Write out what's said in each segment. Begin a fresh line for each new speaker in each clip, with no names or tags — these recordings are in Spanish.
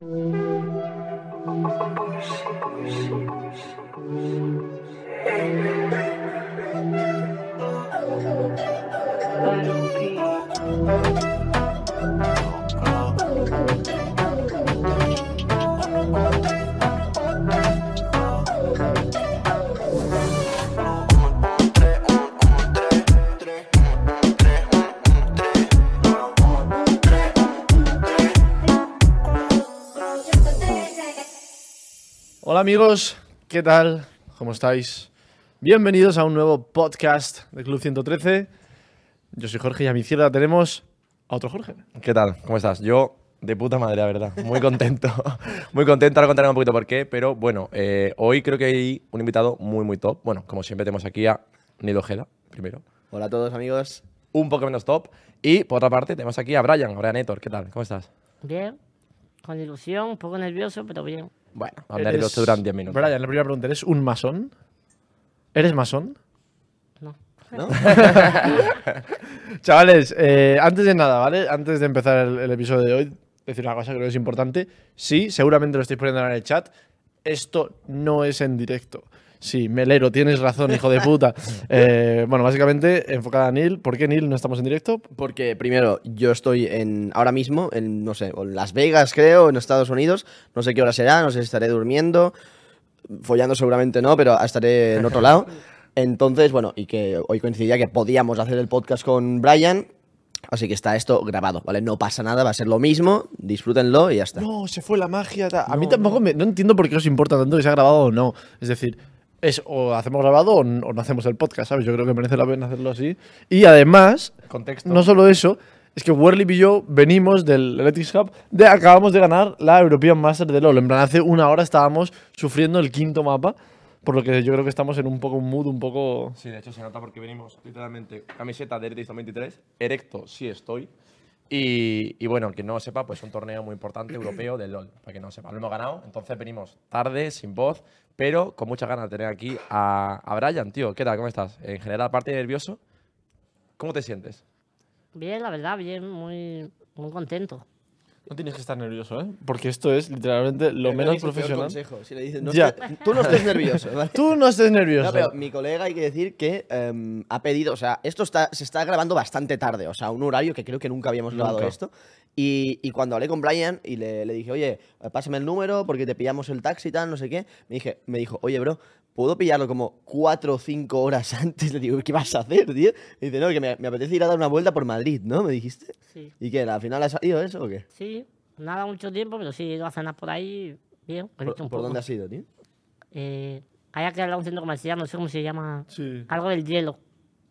Hola amigos, ¿qué tal? ¿Cómo estáis? Bienvenidos a un nuevo podcast de Club 113. Yo soy Jorge y a mi izquierda tenemos a otro Jorge.
¿Qué tal? ¿Cómo estás? Yo de puta madre, la verdad. Muy contento. muy contento. Ahora contaré un poquito por qué. Pero bueno, eh, hoy creo que hay un invitado muy, muy top. Bueno, como siempre tenemos aquí a Nido Ojeda, primero.
Hola a todos amigos.
Un poco menos top. Y por otra parte tenemos aquí a Brian, Brian Etor. ¿Qué tal? ¿Cómo estás?
Bien, con ilusión, un poco nervioso, pero bien.
Bueno, a hablar y los duran 10 minutos.
Brian, la primera pregunta, ¿eres un masón? ¿Eres masón?
No.
¿No?
Chavales, eh, antes de nada, ¿vale? Antes de empezar el, el episodio de hoy, decir una cosa que creo que es importante. Sí, seguramente lo estáis poniendo en el chat. Esto no es en directo. Sí, Melero, tienes razón, hijo de puta. Eh, bueno, básicamente, enfocada a Neil. ¿Por qué Neil no estamos en directo?
Porque primero, yo estoy en ahora mismo en, no sé, en Las Vegas, creo, en Estados Unidos. No sé qué hora será, no sé si estaré durmiendo. Follando seguramente no, pero estaré en otro lado. Entonces, bueno, y que hoy coincidía que podíamos hacer el podcast con Brian. Así que está esto grabado, ¿vale? No pasa nada, va a ser lo mismo. Disfrútenlo y ya está.
No, se fue la magia. ta- A mí tampoco me, no entiendo por qué os importa tanto que se ha grabado o no. Es decir, es o hacemos grabado o, no hacemos el podcast, ¿sabes? Yo creo que merece la pena hacerlo así. Y además,
Contexto.
no solo eso, es que Werlip y yo venimos del Electric Hub, de, acabamos de ganar la European Master de LoL. En plan, hace una hora estábamos sufriendo el quinto mapa, por lo que yo creo que estamos en un poco un mood, un poco...
Sí, de hecho se nota porque venimos literalmente camiseta de Eredis 2023, erecto sí estoy. Y, y bueno, que no lo sepa, pues un torneo muy importante europeo del LOL, para que no lo sepa. Lo hemos ganado, entonces venimos tarde, sin voz, pero con muchas ganas de tener aquí a, a Brian, tío. ¿Qué tal? ¿Cómo estás? En general, aparte de nervioso, ¿cómo te sientes?
Bien, la verdad, bien, muy, muy contento.
No tienes que estar nervioso, ¿eh? Porque esto es literalmente lo menos profesional.
consejo. Si le dices, no
Ya.
estés- tú no estés nervioso, ¿vale?
Tú no estés nervioso.
No, pero mi colega hay que decir que em, ha pedido, o sea, esto está, se está grabando bastante tarde, o sea, un horario que creo que nunca habíamos grabado
Nunca.
esto. Y, y cuando hablé con Brian y le, le dije, oye, eh, pásame el número porque te pillamos el taxi y tal, no sé qué, me, dije, me dijo, oye, bro, ¿puedo pillarlo como cuatro o cinco horas antes? Le digo, ¿qué vas a hacer, tío? Y dice, no, que me, me apetece ir a dar una vuelta por Madrid, ¿no? ¿Me dijiste?
Sí,
¿Y qué? ¿Al final ha salido eso o qué?
sí, nada mucho tiempo, pero sí he ido a cenar por ahí, bien.
¿Por,
un
por
poco.
dónde has ido, tío?
Eh, hay aquí al lado un centro comercial, no sé cómo se llama.
Sí.
Algo del hielo,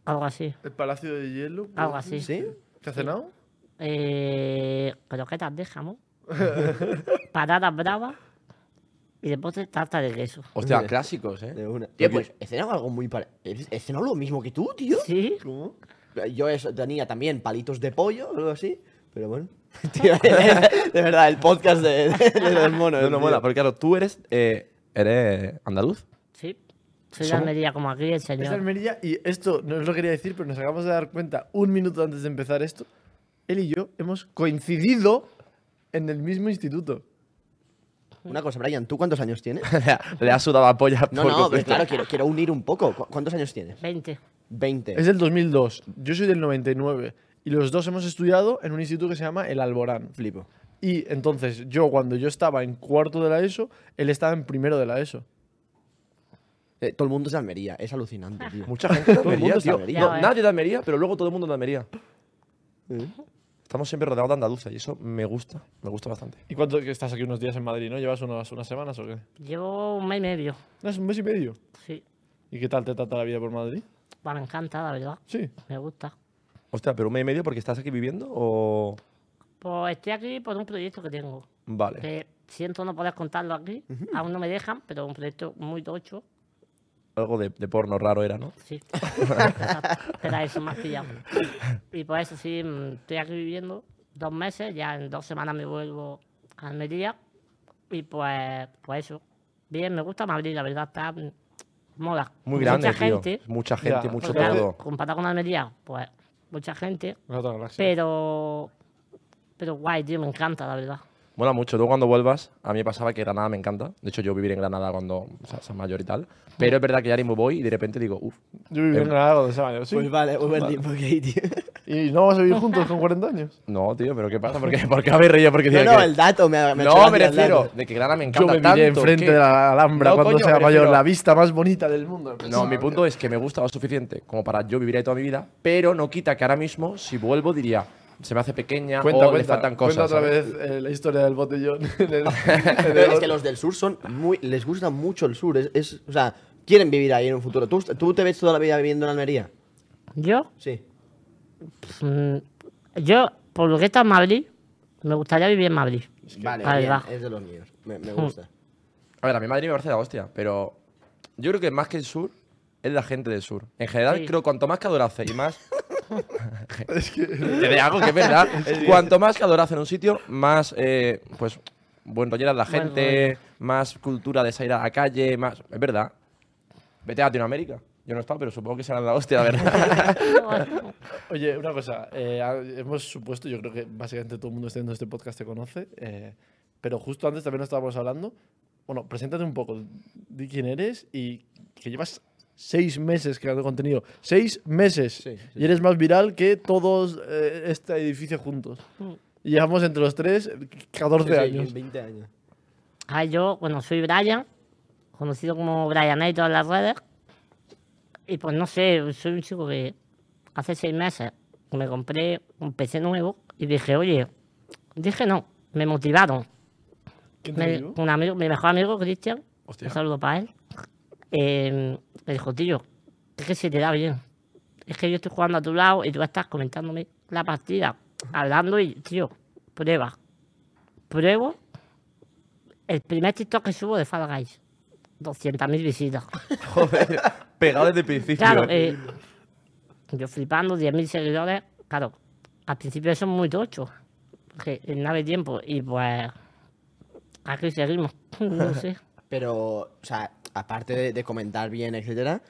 algo así.
El Palacio de Hielo.
Algo así.
¿Sí?
¿Qué has cenado?
Eh, croquetas de jamón, patatas bravas y después tarta de queso.
Hostia, clásicos, ¿eh?
De una.
Tío, pues-
he cenado algo muy parecido. ¿He cenado lo mismo que tú, tío?
Sí,
¿Cómo?
Yo eso, tenía también palitos de pollo o algo así, pero bueno. Tío, de verdad, el podcast de, de- de los monos.
No, no
tío.
mola, porque claro, tú eres, eh, eres andaluz.
sí. Soy de Almería como aquí el
Es de
señor.
Almería y esto no os lo quería decir, pero nos acabamos de dar cuenta un minuto antes de empezar esto. Él y yo hemos coincidido en el mismo instituto.
Una cosa, Brian, ¿tú cuántos años tienes?
Le ha sudado la polla
No,
por
no, pero
completo.
claro, quiero, quiero unir un poco. ¿Cu- ¿Cuántos años tienes?
20.
20.
Es del 2002. Yo soy del 99. Y los dos hemos estudiado en un instituto que se llama El Alborán.
Flipo.
Y entonces, yo cuando yo estaba en cuarto de la ESO, él estaba en primero de la ESO.
Eh, todo el mundo es de Almería, es alucinante, tío.
Mucha gente de
Todo el
Almería,
mundo es de
tío.
Almería.
No,
Ya ves.
nadie de Almería, pero luego todo el mundo de Almería. Estamos siempre rodeados de andaluces y eso me gusta, me gusta bastante.
¿Y cuánto que estás aquí unos días en Madrid, no? ¿Llevas unas, unas semanas o qué?
Llevo un mes y medio.
¿No es un mes y medio?
Sí.
¿Y qué tal te trata la vida por Madrid?
Me encanta, la verdad.
Sí.
Me gusta.
Hostia, pero un mes y medio porque estás aquí viviendo o.
Pues estoy aquí por un proyecto que tengo.
Vale.
Que siento no poder contarlo aquí. Aún no me dejan, pero un proyecto muy tocho.
Algo de, de porno raro era, ¿no?
Sí. Era eso, más pillado. Y por eso sí, mm, estoy aquí viviendo dos meses. Ya en dos semanas me vuelvo a Almería. Y pues, pues eso. Bien, me gusta Madrid, la verdad. Está mm, mola.
Muy
Mucha
grande, tío.
gente.
Mucha gente,
Ya.
mucho
Claro,
todo.
comparado con Almería, pues mucha gente.
Galaxia.
Pero. Pero guay, tío, me encanta, la verdad.
Mola mucho. Luego cuando vuelvas, a mí me pasaba que Granada me encanta. De hecho, yo viviré en Granada cuando o sea, sea mayor y tal. Pero es verdad que ya mismo voy y de repente digo, uff.
Yo viví en
Em,
Granada cuando sea mayor, sí.
Pues vale, muy buen tiempo que hay, tío.
¿Y no vamos a vivir juntos con 40 años?
No, tío, pero ¿qué pasa? ¿Por qué, ¿por qué habéis reído? Porque
No, no,
que-
el dato me ha, me
No, me refiero de que Granada me
Yo
encanta
me
tanto.
miré enfrente
que-
de la Alhambra
No,
cuando
coño,
sea
me
mayor,
refiero-
la vista más bonita del mundo.
No, mi punto es que me gusta lo suficiente como para yo vivir ahí toda mi vida, pero no quita que ahora mismo, si vuelvo, diría, se me hace pequeña
Cuenta,
o le
cuenta,
faltan
cuenta
cosas.
otra
¿sabes?
vez eh, la historia del botellón. en el- en
Pero
el-
es que los del sur son muy. Les gusta mucho el sur. Es, es- o sea, quieren vivir ahí en un futuro. ¿Tú, ¿Tú te ves toda la vida viviendo en Almería?
Yo,
Sí.
mm, yo, por lo que está en Madrid, me gustaría vivir en Madrid.
Vale,
Ahí
bien,
va.
es de los míos. Me, me
Hmm.
gusta.
A ver, a mi Madrid me parece la hostia, pero yo creo que más que el sur es la gente del sur. En general,
Sí.
creo cuanto más calor hace y más. Te de algo que es verdad. cuanto más calor hace en un sitio, más eh, pues buen rollera es la gente, más cultura de salir a la calle, más. Es verdad. Vete a Latinoamérica. Yo no he estado, pero supongo que será la hostia, la verdad.
Oye, una cosa. eh, hemos supuesto, yo creo que básicamente todo el mundo haciendo este podcast te conoce, eh, pero justo antes también estábamos hablando. Bueno, preséntate un poco, di quién eres y que llevas seis meses creando contenido. ¡Seis meses!
Sí, sí,
y eres más viral que todos eh, este edificio juntos. Y llevamos entre los tres 14
Sí, sí,
años.
20 años.
Ah, yo, bueno, soy Brian, conocido como Brian en todas las redes. Y pues no sé, soy un chico que hace seis meses me compré un PC nuevo y dije, oye, dije no, me motivaron.
¿Quién te
Me- un amigo, mi mejor amigo, Cristian,
Hostia.
un saludo para él, eh, me dijo, tío, es que se te da bien. Es que yo estoy jugando a tu lado y tú estás comentándome la partida, hablando y, tío, prueba. Pruebo el primer TikTok que subo de Fall Guys. 200.000 visitas.
Joder, pegado desde el principio.
Claro, eh, yo flipando, 10.000 seguidores. Claro, al principio eso es muy tocho. Porque en nada de tiempo. Y pues. Aquí seguimos. No sé.
Pero, o sea, aparte de, de comentar bien, etcétera,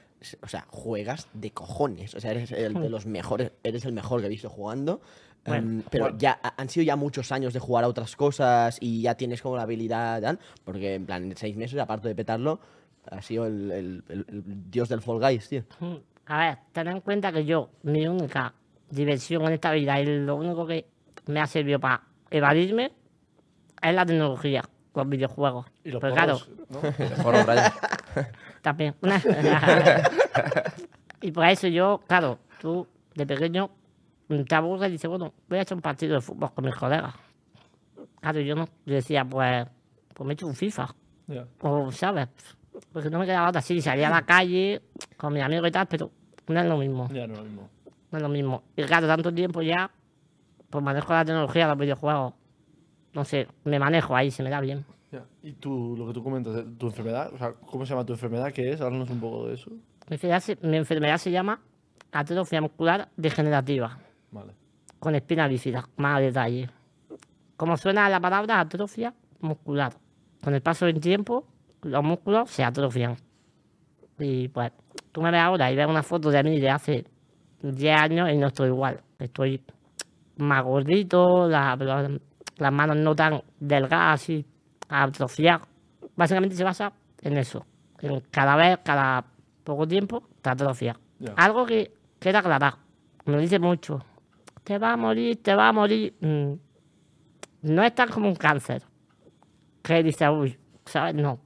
o sea, juegas de cojones. O sea, eres el de los mejores, eres el mejor que he visto jugando.
Bueno,
Em, pero ya ha- han sido ya muchos años de jugar a otras cosas y ya tienes como la habilidad, porque en plan, en seis meses, aparte de petarlo, ha sido el, el- el- el dios del Fall Guys, tío.
A ver, ten en cuenta que yo, mi única diversión en esta vida y lo único que me ha servido para evadirme es la tecnología, los videojuegos.
Y los
Pero claro, también. y por eso yo, claro, tú de pequeño te aburres y dices, bueno, voy a echar un partido de fútbol con mis colegas. Claro, yo no. Yo decía, pues, pues me echo un FIFA. O, ¿sabes? Porque no me quedaba otra. Sí, salía a la calle con mis amigos y tal, pero no es lo mismo.
Ya no es lo mismo.
No es lo mismo. Y claro, tanto tiempo ya, pues manejo la tecnología de los videojuegos. No sé, me manejo ahí, se me da bien.
Ya. Y tú, lo que tú comentas, eh, tu enfermedad, o sea, ¿cómo se llama tu enfermedad? ¿Qué es? Háblanos un poco de eso.
Mi enfermedad se, mi enfermedad se llama atrofia muscular degenerativa.
Vale.
con espina bífida, más a detalle. Como suena la palabra atrofia muscular. Con el paso del tiempo, los músculos se atrofian. Y pues, tú me ves ahora y ves una foto de mí de hace 10 años y no estoy igual. Estoy más gordito, la- las manos no tan delgadas, así, atrofiadas. Básicamente se basa en eso. En cada vez, cada poco tiempo, te atrofia.
Ya.
Algo que queda aclarar. Me dice mucho te va a morir, te va a morir. Mm, No es tan como un cáncer. Que dice, uy, ¿sabes? No.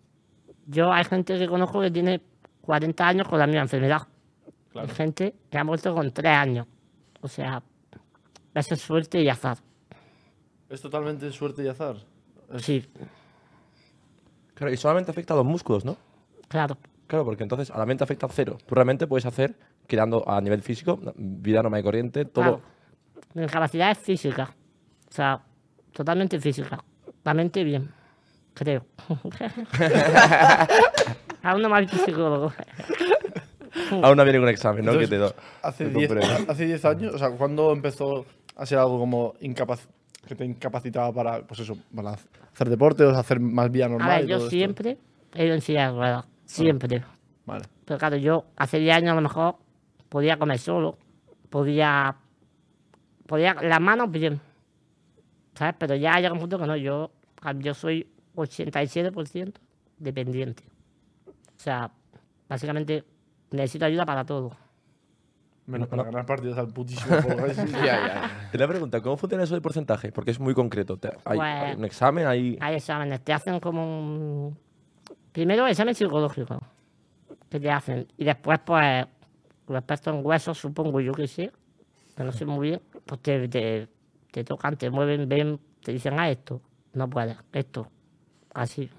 Yo hay gente que conozco que tiene 40 años con la misma enfermedad. Hay gente que ha muerto con 3 años. O sea, eso es suerte y azar.
¿Es totalmente suerte y azar? Es-
Sí,
Claro, y solamente afecta a los músculos, ¿no?
claro.
Claro, porque entonces a la mente afecta cero. Tú realmente puedes hacer, quedando a nivel físico, vida normal y corriente, todo.
Claro. Mi incapacidad es física. O sea, totalmente física. La mente bien, creo. Aún no me ha visto psicólogo.
Aún no viene con examen, ¿no?
Entonces,
que te do-
hace
te
10
compruebe.
hace 10 años, o sea, ¿cuándo empezó a ser algo como incapaz que te incapacitaba para, pues eso, para hacer deporte o hacer más vida normal?
A ver, yo
esto?
siempre he ido en silla de ruedas. Siempre.
Vale.
Pero claro, yo hace 10 años a lo mejor podía comer solo. Podía. Podía. Las manos bien. ¿Sabes? Pero ya llega un punto que no. Yo Ah, Yo soy 87% dependiente. O sea, básicamente necesito ayuda para todo.
Menos para ganar partidos al putísimo Fall Guys.
Te la pregunta, ¿cómo funciona eso del porcentaje? Porque es muy concreto. Te- hay,
Pues-
hay un examen, hay...
Hay exámenes, te hacen como un... Primero examen psicológico que te hacen y después pues los expertos en huesos, supongo yo que sé, que no sé muy bien, pues te, te, te tocan, te mueven, ven, te dicen a esto, no puedes, esto, así.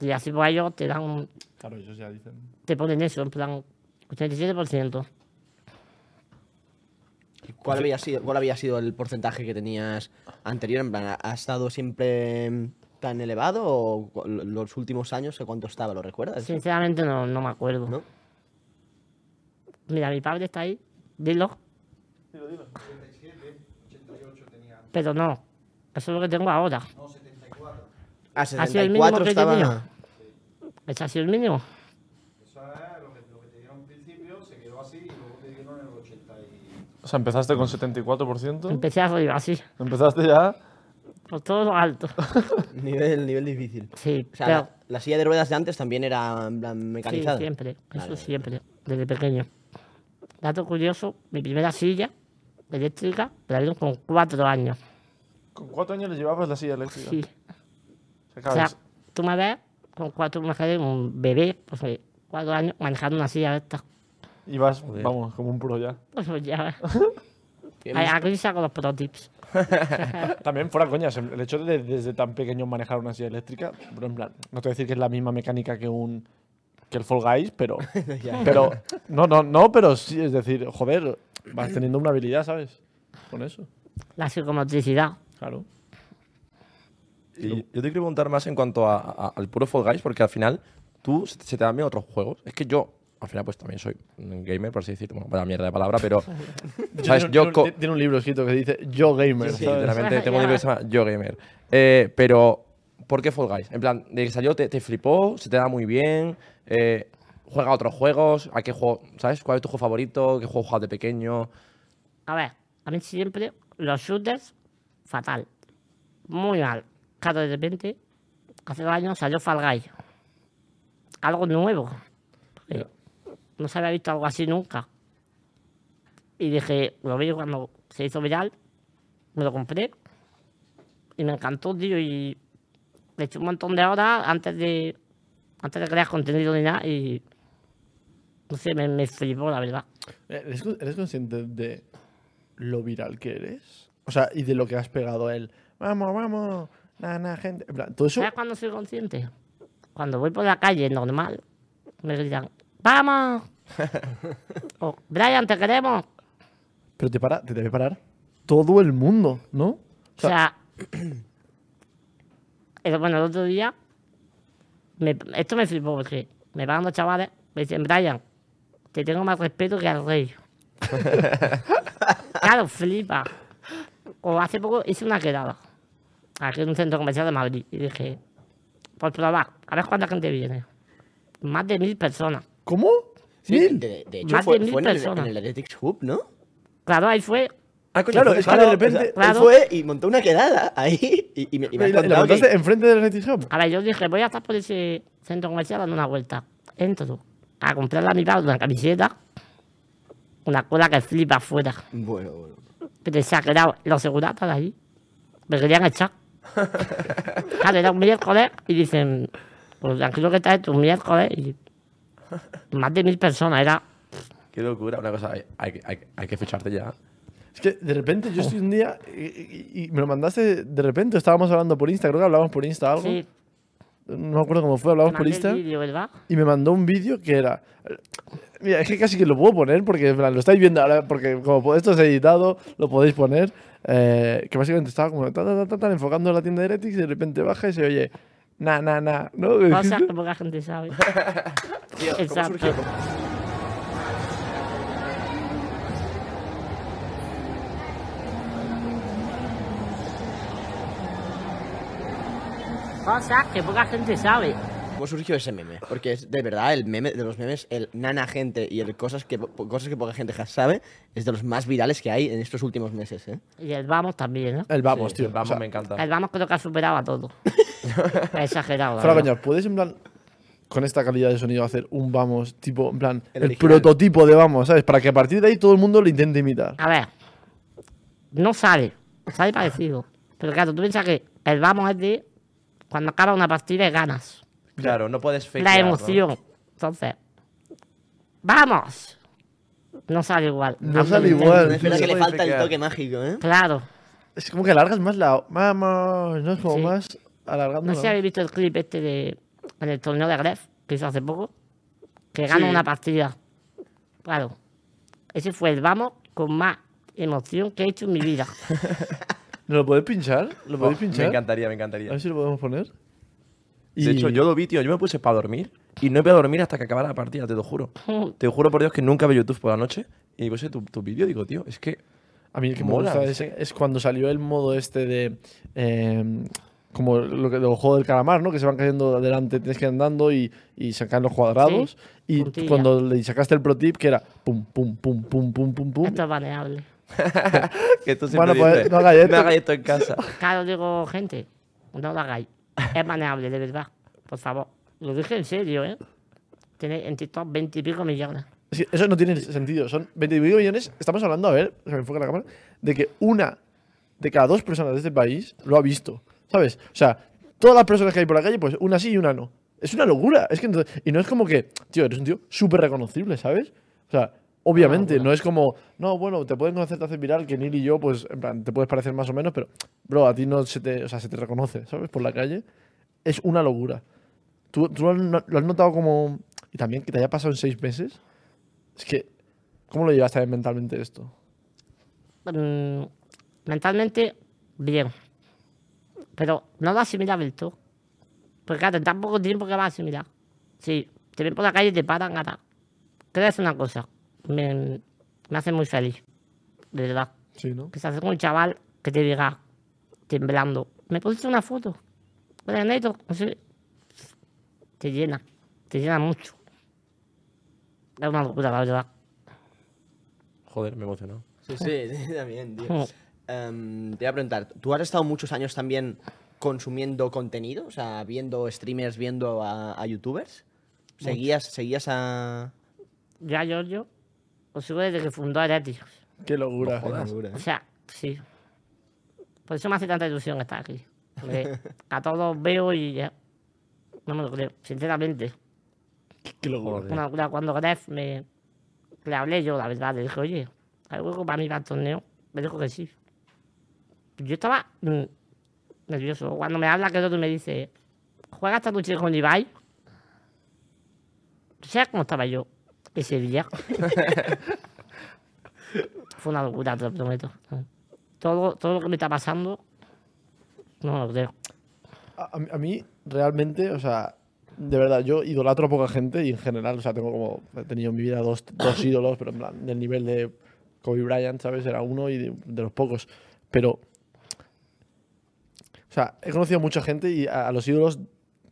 Y así pues ellos te dan, un-
Claro, eso ya dicen.
te ponen eso, en plan 87%.
¿Cuál había, sido, ¿Cuál había sido el porcentaje que tenías anterior? En plan, ¿ha- ¿ha estado siempre tan elevado o los últimos años a cuánto estaba? ¿Lo recuerdas?
Sinceramente no, no me acuerdo.
¿No?
Mira, mi padre está ahí, dilo. Pero no, eso es lo que tengo ahora.
Ah,
sido el mínimo
74
que
estaba...
tenía. ¿Ese ha sido el mínimo?
Sea, empezaste con 74%.
Empecé arriba, así,
Empezaste ya.
por todo lo alto.
Nivel, nivel difícil.
Sí,
O sea,
pero
la, la silla de ruedas de antes también era en plan,
sí,
mecanizada.
siempre, eso
Vale.
siempre, desde pequeño. Dato curioso, mi primera silla eléctrica me la dieron con cuatro años.
¿Con cuántos años le llevabas la silla eléctrica?
Sí.
O sea,
O tú me ves con cuatro mujeres, un bebé, pues de cuatro años, manejando una silla de estas.
Ibas, vamos, como un pro ya.
Pues ya. Aquí saco los pro tips.
También fuera coñas, el hecho de desde tan pequeño manejar una silla eléctrica, pero en plan, no te voy a decir que es la misma mecánica que un que el Fall Guys, pero pero no, no, no, pero sí, es decir, joder, vas teniendo una habilidad, ¿sabes? Con eso.
La psicomotricidad.
Claro.
Y yo te quiero preguntar más en cuanto a- a- al puro Fall Guys, porque al final tú se se te dan bien otros juegos. Es que yo, al final, pues también soy un gamer, por así decirlo. Bueno, vaya mierda de palabra, pero. ¿Sabes?
Tiene,
Yo.
un- tiene- libro escrito que dice Yo Gamer,
Sí,
¿sabes?
literalmente tengo un libro que se llama Yo Gamer. Eh, pero, ¿por qué Fall Guys? En plan, de que salió te, te flipó, se te da muy bien, eh, juega a otros juegos, ¿a qué juego, ¿sabes? ¿Cuál es tu juego favorito? ¿Qué juego juegas de pequeño?
A ver, a mí siempre los shooters, fatal. Muy mal. Claro, de repente, hace dos años salió Fall Guys. Algo nuevo. No se había visto algo así nunca. Y dije, lo vi cuando se hizo viral, me lo compré. Y me encantó, tío. Y le eché un montón de horas antes de, antes de crear contenido ni nada. Y no sé, me, me flipó, la verdad.
¿Eres, con- eres consciente de lo viral que eres? O sea, y de lo que has pegado él. Vamos, vamos, nada, gente. En plan, todo eso.
¿Sabes cuándo soy consciente? Cuando voy por la calle normal, me gritan, ¡vamos! o, Brian, te queremos.
Pero te para, te debe parar todo el mundo, ¿no?
O sea, el- bueno, el otro día, me- esto me flipó porque me pagan dos chavales, me dicen, Brian, te tengo más respeto que al rey. claro, flipa. O hace poco hice una quedada, aquí en un centro comercial de Madrid, y dije, por probar, a ver cuánta gente viene. Más de mil personas.
¿Cómo?
Sí,
¿Mil?
de, de hecho,
Más
fue,
de mil
fue en, el, en el Athletics Hub, ¿no?
Claro, ahí fue.
Ah, coño,
Claro,
fue-
es que de repente.
o sea,
Claro.
Él fue y montó una quedada ahí y, y me, y me
¿Y
has
la, la
contado que-
montaste enfrente del Netflix Hub?
A ver, yo dije, voy a estar por ese centro comercial dando una vuelta. Entro a comprarle a mi padre una camiseta, una cola que flipa afuera.
Bueno, bueno.
Pero se ha quedado los seguratas de ahí. Me querían echar. claro, era un miércoles y dicen, pues tranquilo que está esto, un miércoles y más de mil personas. Era,
Qué locura, una cosa, hay, hay, que- hay, hay que ficharte ya.
Es que de repente yo estoy un día y, y- y me lo mandaste de repente. Estábamos hablando por Insta, creo que hablábamos por Insta algo.
sí,
No me acuerdo cómo fue, hablábamos por Insta.
¿verdad?
Y me mandó un vídeo que era. Mira, es que casi que lo puedo poner porque lo estáis viendo ahora, porque como esto es editado, lo podéis poner. eh, que básicamente estaba como ta, ta, ta, enfocando la tienda de Heretics y de repente baja y se oye. Na, na, na. ¿no?
Cosas que poca gente sabe.
Tío, ¿cómo
Exacto.
surgió?
Cosas que poca gente sabe.
¿Cómo surgió ese meme? Porque es de verdad el meme de los memes, el nana gente y el cosas que, cosas que poca gente sabe, es de los más virales que hay en estos últimos meses, ¿eh?
Y el vamos también, ¿no?
El vamos,
Sí,
tío.
el Vamos
O sea,
me encanta.
El vamos creo que ha superado a todo. Exagerado.
coña, ¿puedes en plan con esta calidad de sonido hacer un vamos, tipo, en plan,
El
prototipo de vamos, ¿sabes? Para que a partir de ahí todo el mundo lo intente imitar.
A ver, no sale, sale parecido. Pero claro, tú piensas que el vamos es de cuando acaba una partida y ganas.
Claro, no puedes
La
fakear, ¿no?
emoción. Entonces, ¡vamos! No sale igual.
No sale
lo
igual.
intentes.
Es verdad
se
que le falta el toque mágico, ¿eh?
Claro.
Es como que alargas más la. Vamos, ¿no? Es como
Sí.
más alargando.
No sé si habéis visto el clip este de en el torneo de Gref que hizo hace poco. Que gana
Sí.
una partida. Claro. Ese fue el vamos con más emoción que he hecho en mi vida.
¿No lo podéis pinchar? ¿Lo podéis
Oh, Me
pinchar?
encantaría, me
A
encantaría.
ver si lo podemos poner.
De hecho, yo lo vi, tío. Yo me puse para dormir y no iba a dormir hasta que acabara la partida, te lo juro. Te juro por Dios que nunca veo YouTube por la noche y puse tu, tu vídeo digo, tío, es que.
A mí el que me
Mola,
gusta
es
es, cuando salió el modo este de. eh, como lo que del juego del calamar, ¿no? Que se van cayendo adelante, tienes que ir andando y, y sacan los cuadrados.
Sí,
y
puntilla.
cuando le sacaste el pro tip, que era pum, pum, pum, pum, pum, pum, pum.
Esto es baneable.
que tú
Bueno, pues,
dices,
no hagáis esto.
no hagáis esto en casa.
Claro, digo, gente, no lo hagáis. Es baneable, de verdad. Por favor. Lo dije en serio, ¿eh? Tiene en TikTok 20 y pico millones.
Es que eso no tiene sentido. Son 25 millones. Estamos hablando, a ver, se me enfoca la cámara, de que una de cada dos personas de este país lo ha visto. ¿Sabes? O sea, todas las personas que hay por la calle, pues una sí y una no. Es una locura. Es que no- y no es como que, tío, eres un tío súper reconocible, ¿sabes? O sea, obviamente, no es como, no, bueno, te pueden conocer, te haces viral, que Neil y yo, pues, en plan, te puedes parecer más o menos, pero, bro, a ti no se te, o sea, se te reconoce, ¿sabes? Por la calle. Es una locura. ¿Tú, tú lo, has, lo has notado como. Y también que te haya pasado en seis meses? Es que. ¿Cómo lo llevas también mentalmente esto?
Mentalmente, bien. Pero no lo asimilas del todo. Porque claro, en tan poco tiempo que vas a asimilar. Si te ven por la calle y te paran ahora. Te voy a decir una cosa. Me, me hace muy feliz. De verdad.
Sí, ¿no?
Que se acerque un chaval que te diga, temblando, ¿me pusiste una foto? Neto, no sé. Te llena. Te llena mucho. Es una locura, la verdad.
Joder, me emocionó.
Sí, sí, también, tío.
Mm.
Em, te voy a preguntar, ¿tú has estado muchos años también consumiendo contenido? O sea, viendo streamers, viendo a, a youtubers. ¿Seguías, seguías a...?
Yo a Giorgio lo sigo desde que fundó Heretios.
Qué locura.
O sea, sí. Por eso me hace tanta ilusión estar aquí. Porque a todos veo y ya. No me lo creo, sinceramente.
Qué locura.
Una locura. Cuando Gref me. Le hablé yo, la verdad. Le dije, oye, ¿hay hueco para mí para el torneo? Me dijo que sí. Yo estaba mm, nervioso. Cuando me habla, que el otro me dice, ¿juega esta noche con Ibai? ¿Sabes cómo estaba yo ese día? Fue una locura, te lo prometo. Todo, todo lo que me está pasando, no me lo creo.
A, mí- a mí, realmente, o sea, de verdad, yo idolatro a poca gente y en general, o sea, tengo como. He tenido en mi vida dos, dos ídolos, pero en plan, del nivel de Kobe Bryant, ¿sabes? Era uno y de, de los pocos. Pero. O sea, he conocido a mucha gente y a, a los ídolos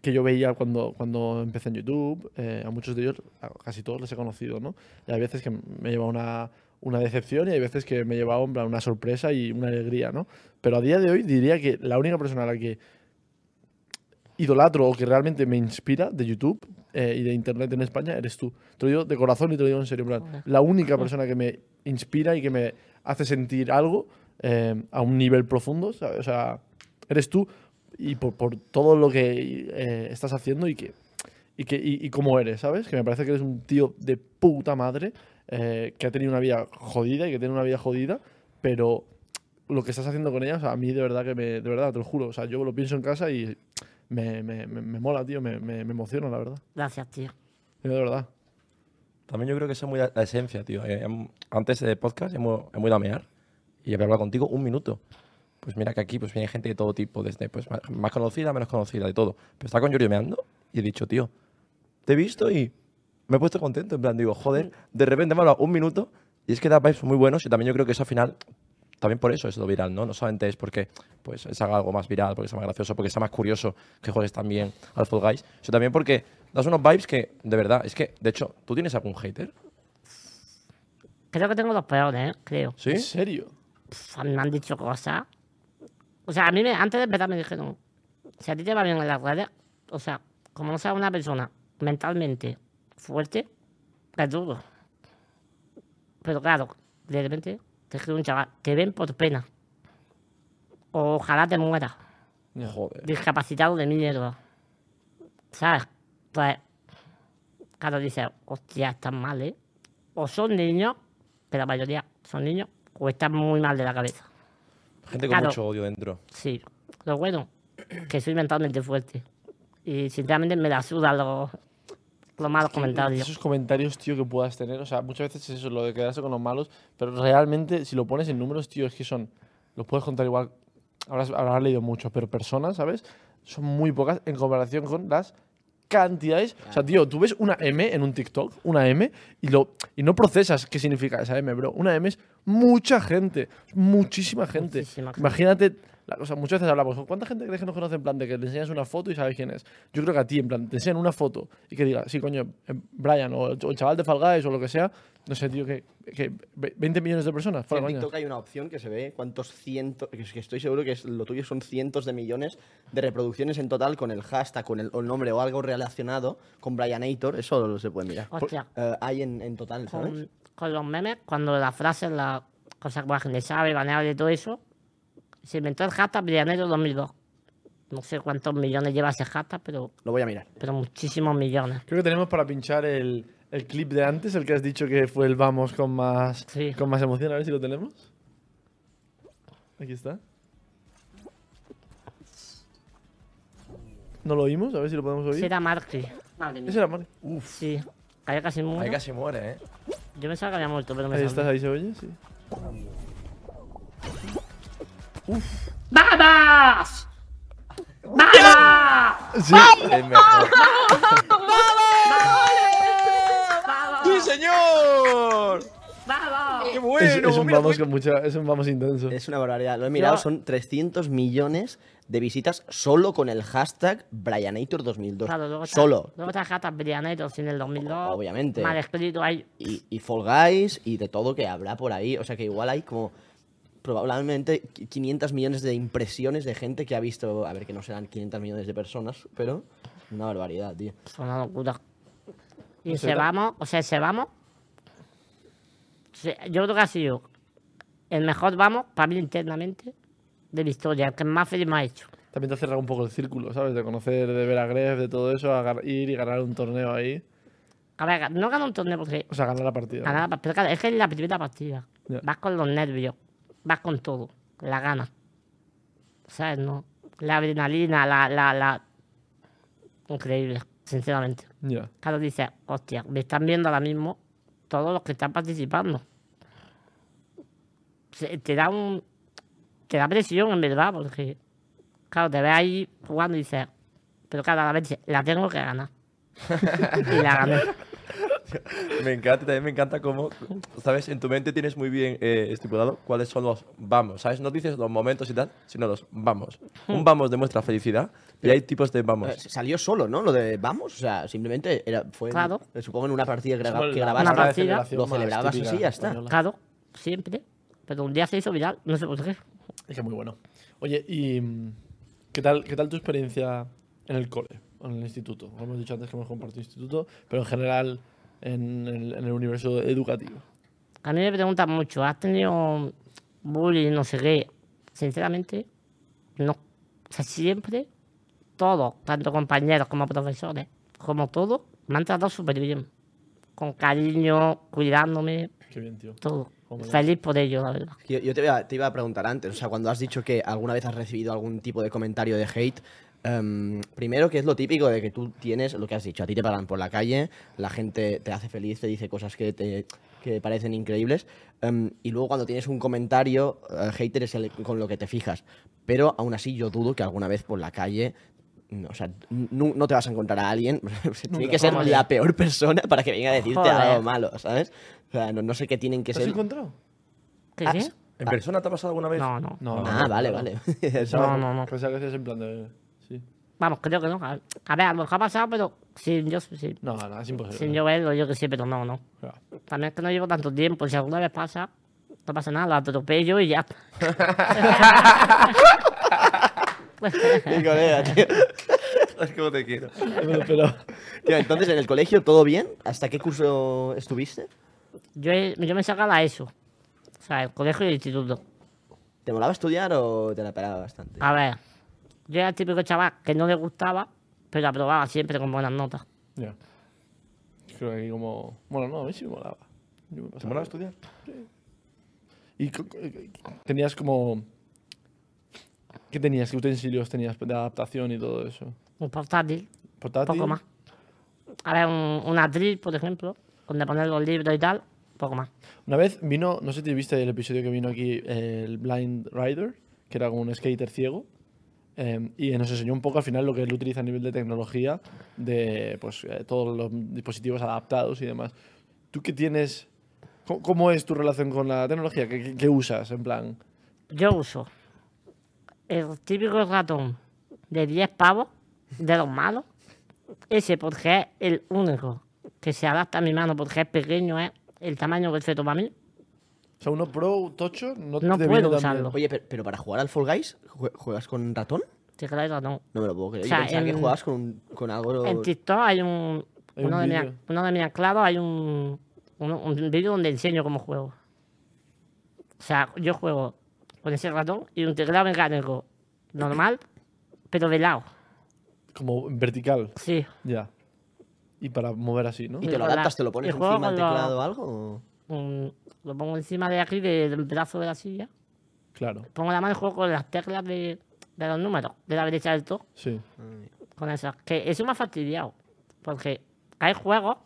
que yo veía cuando, cuando empecé en YouTube, eh, a muchos de ellos, a casi todos les he conocido, ¿no? Y hay veces que me lleva una, una decepción y hay veces que me he llevado una sorpresa y una alegría, ¿no? Pero a día de hoy diría que la única persona a la que idolatro o que realmente me inspira de YouTube eh, y de Internet en España eres tú. Te lo digo de corazón y te lo digo en serio. en plan, la única persona que me inspira y que me hace sentir algo eh, a un nivel profundo, ¿sabes? O sea, eres tú y por, por todo lo que eh, estás haciendo y que y, que, y, y cómo eres, ¿sabes? Que me parece que eres un tío de puta madre eh, que ha tenido una vida jodida y que tiene una vida jodida, pero lo que estás haciendo con ella, o sea, a mí de verdad que me, de verdad, te lo juro, o sea, yo lo pienso en casa y me, me, me, me mola, tío, me, me, me emociona, la verdad.
Gracias, tío.
Yo de verdad.
También yo creo que esa es muy la, la esencia, tío. Eh, em- antes del podcast hemos, hemos ido a mear y había hablado contigo un minuto. Pues mira que aquí pues viene gente de todo tipo, desde pues más, conocida, menos conocida, de todo. Pero estaba con Giorgio meando y he dicho, tío, te he visto y me he puesto contento. En plan, digo, joder, de repente me ha hablado un minuto y es que da vibes muy buenos y también yo creo que eso al final también por eso es lo viral, ¿no? No solamente es porque pues, se haga algo más viral, porque sea más gracioso, porque sea más curioso que juegues también al Fall Guys, sino también porque das unos vibes que, de verdad, es que, de hecho, ¿tú tienes algún hater?
Creo que tengo los peores, ¿eh? Creo.
¿Sí?
¿En serio?
Pff, me han dicho cosas. O sea, a mí me- antes de empezar me dijeron, si a ti te va bien en las redes, o sea, como no seas una persona mentalmente fuerte, es duro. Pero claro, de repente te escribe un chaval, te ven por pena. O ojalá te mueras,
Joder.
discapacitado de mierda. ¿Sabes? Pues, claro, dices, hostia, están mal, ¿eh? O son niños, que la mayoría son niños, o están muy mal de la cabeza.
Gente con
Claro.
mucho odio dentro.
Sí, lo bueno, que soy mentalmente fuerte. Y sinceramente me la sudan los, los malos comentarios.
Esos comentarios, tío, que puedas tener. O sea, muchas veces es eso, lo de quedarse con los malos. Pero realmente, si lo pones en números, tío, es que son. Los puedes contar igual. Habrás, habrás leído muchos, pero personas, ¿sabes? Son muy pocas en comparación con las cantidades. O sea, tío, tú ves una M en un TikTok, una M, y, lo, y no procesas qué significa esa M, bro. Una M es mucha gente, muchísima gente.
Muchísima gente.
Imagínate, la cosa, muchas veces hablamos, ¿cuánta gente crees que nos conoce en plan de que te enseñas una foto y sabes quién es? Yo creo que a ti, en plan, te enseñan una foto y que diga, sí, coño, eh, Brian o el, o el chaval de Fall Guys o lo que sea, no sé, tío, que, que ve- 20 millones de personas.
Sí, en. TikTok hay una opción que se ve cuántos cientos, que es- que estoy seguro que es- lo tuyo son cientos de millones de reproducciones en total con el hashtag, con el, o el nombre o algo relacionado con Brianator, eso lo se puede mirar.
Hostia,
Eh, hay en, en total, ¿sabes?
con, con los memes, cuando las frases, las cosas que la gente sabe, baneable y todo eso, se inventó el hashtag Brianero 2002. No sé cuántos millones lleva ese hashtag, pero,
Lo voy a mirar.
pero muchísimos millones.
Creo que tenemos para pinchar el, el clip de antes, el que has dicho que fue el vamos con más,
Sí.
con más emoción. A ver si lo tenemos. Aquí está. ¿No lo oímos? A ver si lo podemos
Ese
oír.
era Marky. Madre mía.
Ese era Mari.
Sí, cayó casi muerto.
Ahí casi muere, ¿eh?
Yo pensaba que había muerto, pero me
Ahí estás, ahí se oye, sí.
¡Vamos! ¡Vamos!
Sí,
Es mejor.
¡Vamos!
¡Sí, señor!
¡Vamos!
¡Qué
es,
bueno!
es un
mira,
vamos con mucha, es un vamos intenso.
Es una barbaridad. Lo he mirado,
Ya.
son 300 millones de visitas solo con el hashtag Brianator2002.
Claro, luego está,
solo.
Luego está Hashtag Brianeros en el 2002.
Obviamente.
Mal escrito ahí.
y, y Fall Guys y de todo que habrá por ahí. O sea que igual hay como probablemente qui- 500 millones de impresiones de gente que ha visto, a ver que no serán 500 millones de personas, pero una barbaridad, tío.
Es una locura. Y
¿No
se vamos, o sea, se vamos. Yo creo que ha sido el mejor vamos, para mí internamente, de la historia, el que más feliz me ha hecho.
También te ha cerrado un poco el círculo, ¿sabes? De conocer, de ver a Gref, de todo eso, a ir y ganar un torneo ahí.
A ver, no gana un torneo porque
O sea, ganar la partida.
ganaba, pero claro, es que es la primera partida.
Ya.
Vas con los nervios, vas con todo, la gana. ¿Sabes? No? La adrenalina, la, la, la. Increíble, sinceramente.
Ya.
Claro, dices, hostia, me están viendo ahora mismo todos los que están participando. Se- te da un. Te da presión, en verdad, porque. Claro, te ves ahí jugando y dices, pero claro, a la vez la tengo que ganar. y la gané.
Me encanta, también me encanta cómo, ¿sabes? En tu mente tienes muy bien eh, estipulado cuáles son los vamos, ¿sabes? No dices los momentos y tal, sino los vamos. Un vamos demuestra felicidad y hay tipos de vamos.
Eh, salió solo, ¿no? Lo de vamos, o sea, simplemente era, fue,
Claro.
supongo en una partida que, graba- que grabaste,
Una
la
partida.
lo celebrabas
típica
así y ya está.
española.
Claro, siempre. Pero un día se hizo viral, no sé por qué.
Es que muy bueno. Oye, ¿y qué tal, qué tal tu experiencia en el cole, en el instituto? Lo hemos dicho antes que hemos compartido instituto, pero en general en el, en el universo educativo.
A mí me preguntan mucho, ¿has tenido bullying, no sé qué? Sinceramente, no. O sea, siempre, todos, tanto compañeros como profesores, como todos, me han tratado súper bien. Con cariño, cuidándome,
Qué bien, tío.
todo.
Joder.
Feliz por ello, la verdad.
Yo, yo te, iba, te iba a preguntar antes, o sea, cuando has dicho que alguna vez has recibido algún tipo de comentario de hate, em, primero que es lo típico de que tú tienes, lo que has dicho, a ti te paran por la calle, la gente te hace feliz, te dice cosas que te que parecen increíbles, em, y luego cuando tienes un comentario, eh, hater es el con lo que te fijas, pero aún así yo dudo que alguna vez por la calle... no, o sea, nu- no te vas a encontrar a alguien, tiene
Nunca.
que ser la peor persona para que venga a decirte
Joder.
algo malo, ¿sabes? O sea, no, no sé qué tienen que
¿Te has
ser.
encontrado?
¿Qué
Ah,
sí?
¿En persona te ha pasado alguna vez?
No, no.
No,
Ah, vale, vale.
No, no, no.
Pensaba que en plan de. Sí.
Vamos, creo que no. A a ver, a lo mejor ha pasado, pero sin yo, sin,
No, no, es imposible.
sin yo verlo, yo que sé, pero no, no.
Claro.
También es que no llevo tanto tiempo. Si alguna vez pasa, no pasa nada, lo atropello y ya.
Mi colega, tío.
Es como te quiero.
Pero, pero-
Tío, entonces, ¿en el colegio todo bien? ¿Hasta qué curso estuviste?
Yo, he- yo me sacaba la ESO. O sea, el colegio y el instituto.
¿Te molaba estudiar o te la pelaba bastante?
A ver, yo era el típico chaval que no le gustaba, pero aprobaba siempre con buenas notas.
Ya. Creo que aquí como. Bueno, no, a mí sí me molaba. Yo me
¿Te
pasaba.
mola estudiar?
¿Y co- co- tenías como. ¿Qué tenías? ¿Qué utensilios tenías de adaptación y todo eso?
Un portátil,
¿Portátil?
poco más. A ver, un, un atril, por ejemplo, donde poner los libros y tal, poco más.
Una vez vino, no sé si viste el episodio que vino aquí, eh, el Blind Rider, que era como un skater ciego. Eh, y nos enseñó un poco al final lo que él utiliza a nivel de tecnología, de pues eh, todos los dispositivos adaptados y demás. ¿Tú qué tienes? ¿Cómo, cómo es tu relación con la tecnología? ¿Qué, qué- qué usas? En plan,
Yo uso el típico ratón de 10 pavos, de los malos. Ese porque es el único que se adapta a mi mano porque es pequeño, es el tamaño perfecto para mí.
O sea, uno pro tocho no,
No
te
puedo usarlo.
Oye, pero, pero para jugar al Fall Guys, ¿jue- ¿juegas con ratón?
Teclado y ratón.
No me lo puedo creer.
O
Yo
sea,
pensaba que
en-
jugabas con, un- con algo...
En TikTok hay un.
Hay
uno,
un
de mis,
vídeo.
uno de mis anclados hay un, un, un vídeo donde enseño cómo juego. O sea, yo juego con ese ratón y un teclado mecánico normal, pero de lado.
Como vertical,
Sí.
ya. Y para mover así, ¿no?
¿Y te lo adaptas? ¿Te lo pones encima del teclado o algo? o?
Lo pongo encima de aquí, de- del brazo de la silla.
Claro,
Pongo la mano y juego con las teclas de, de los números, de la derecha del todo,
sí.
con esas. Que eso me ha fastidiado. Porque hay juegos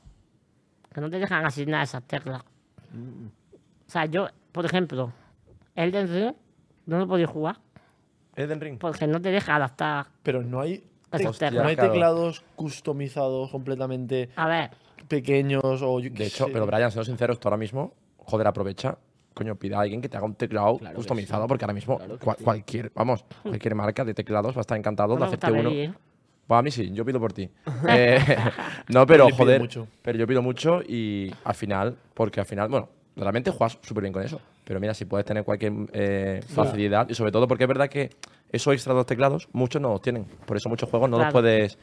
que no te dejan asignar esas teclas. O sea, yo, por ejemplo, Elden Ring no lo podía jugar
Elden Ring.
porque no te deja adaptar
Pero no hay, no hay
claro.
teclados customizados completamente
A ver,
pequeños o yo qué
De hecho,
sé.
pero Brian, siendo sincero, esto ahora mismo, joder, aprovecha. Coño, pide a alguien que te haga un teclado
Claro
customizado,
sí.
porque ahora mismo
Claro sí.
cualquier, vamos, cualquier marca de teclados va a estar encantado
no
de hacerte uno.
pedir.
Pues a mí sí, yo pido por ti. Eh, no, pero joder,
mucho.
pero yo pido mucho y al final, porque al final, bueno, realmente juegas súper bien con eso. Pero mira, si puedes tener cualquier eh, facilidad y sobre todo porque es verdad que esos extra dos teclados muchos no los tienen. Por eso muchos juegos no los puedes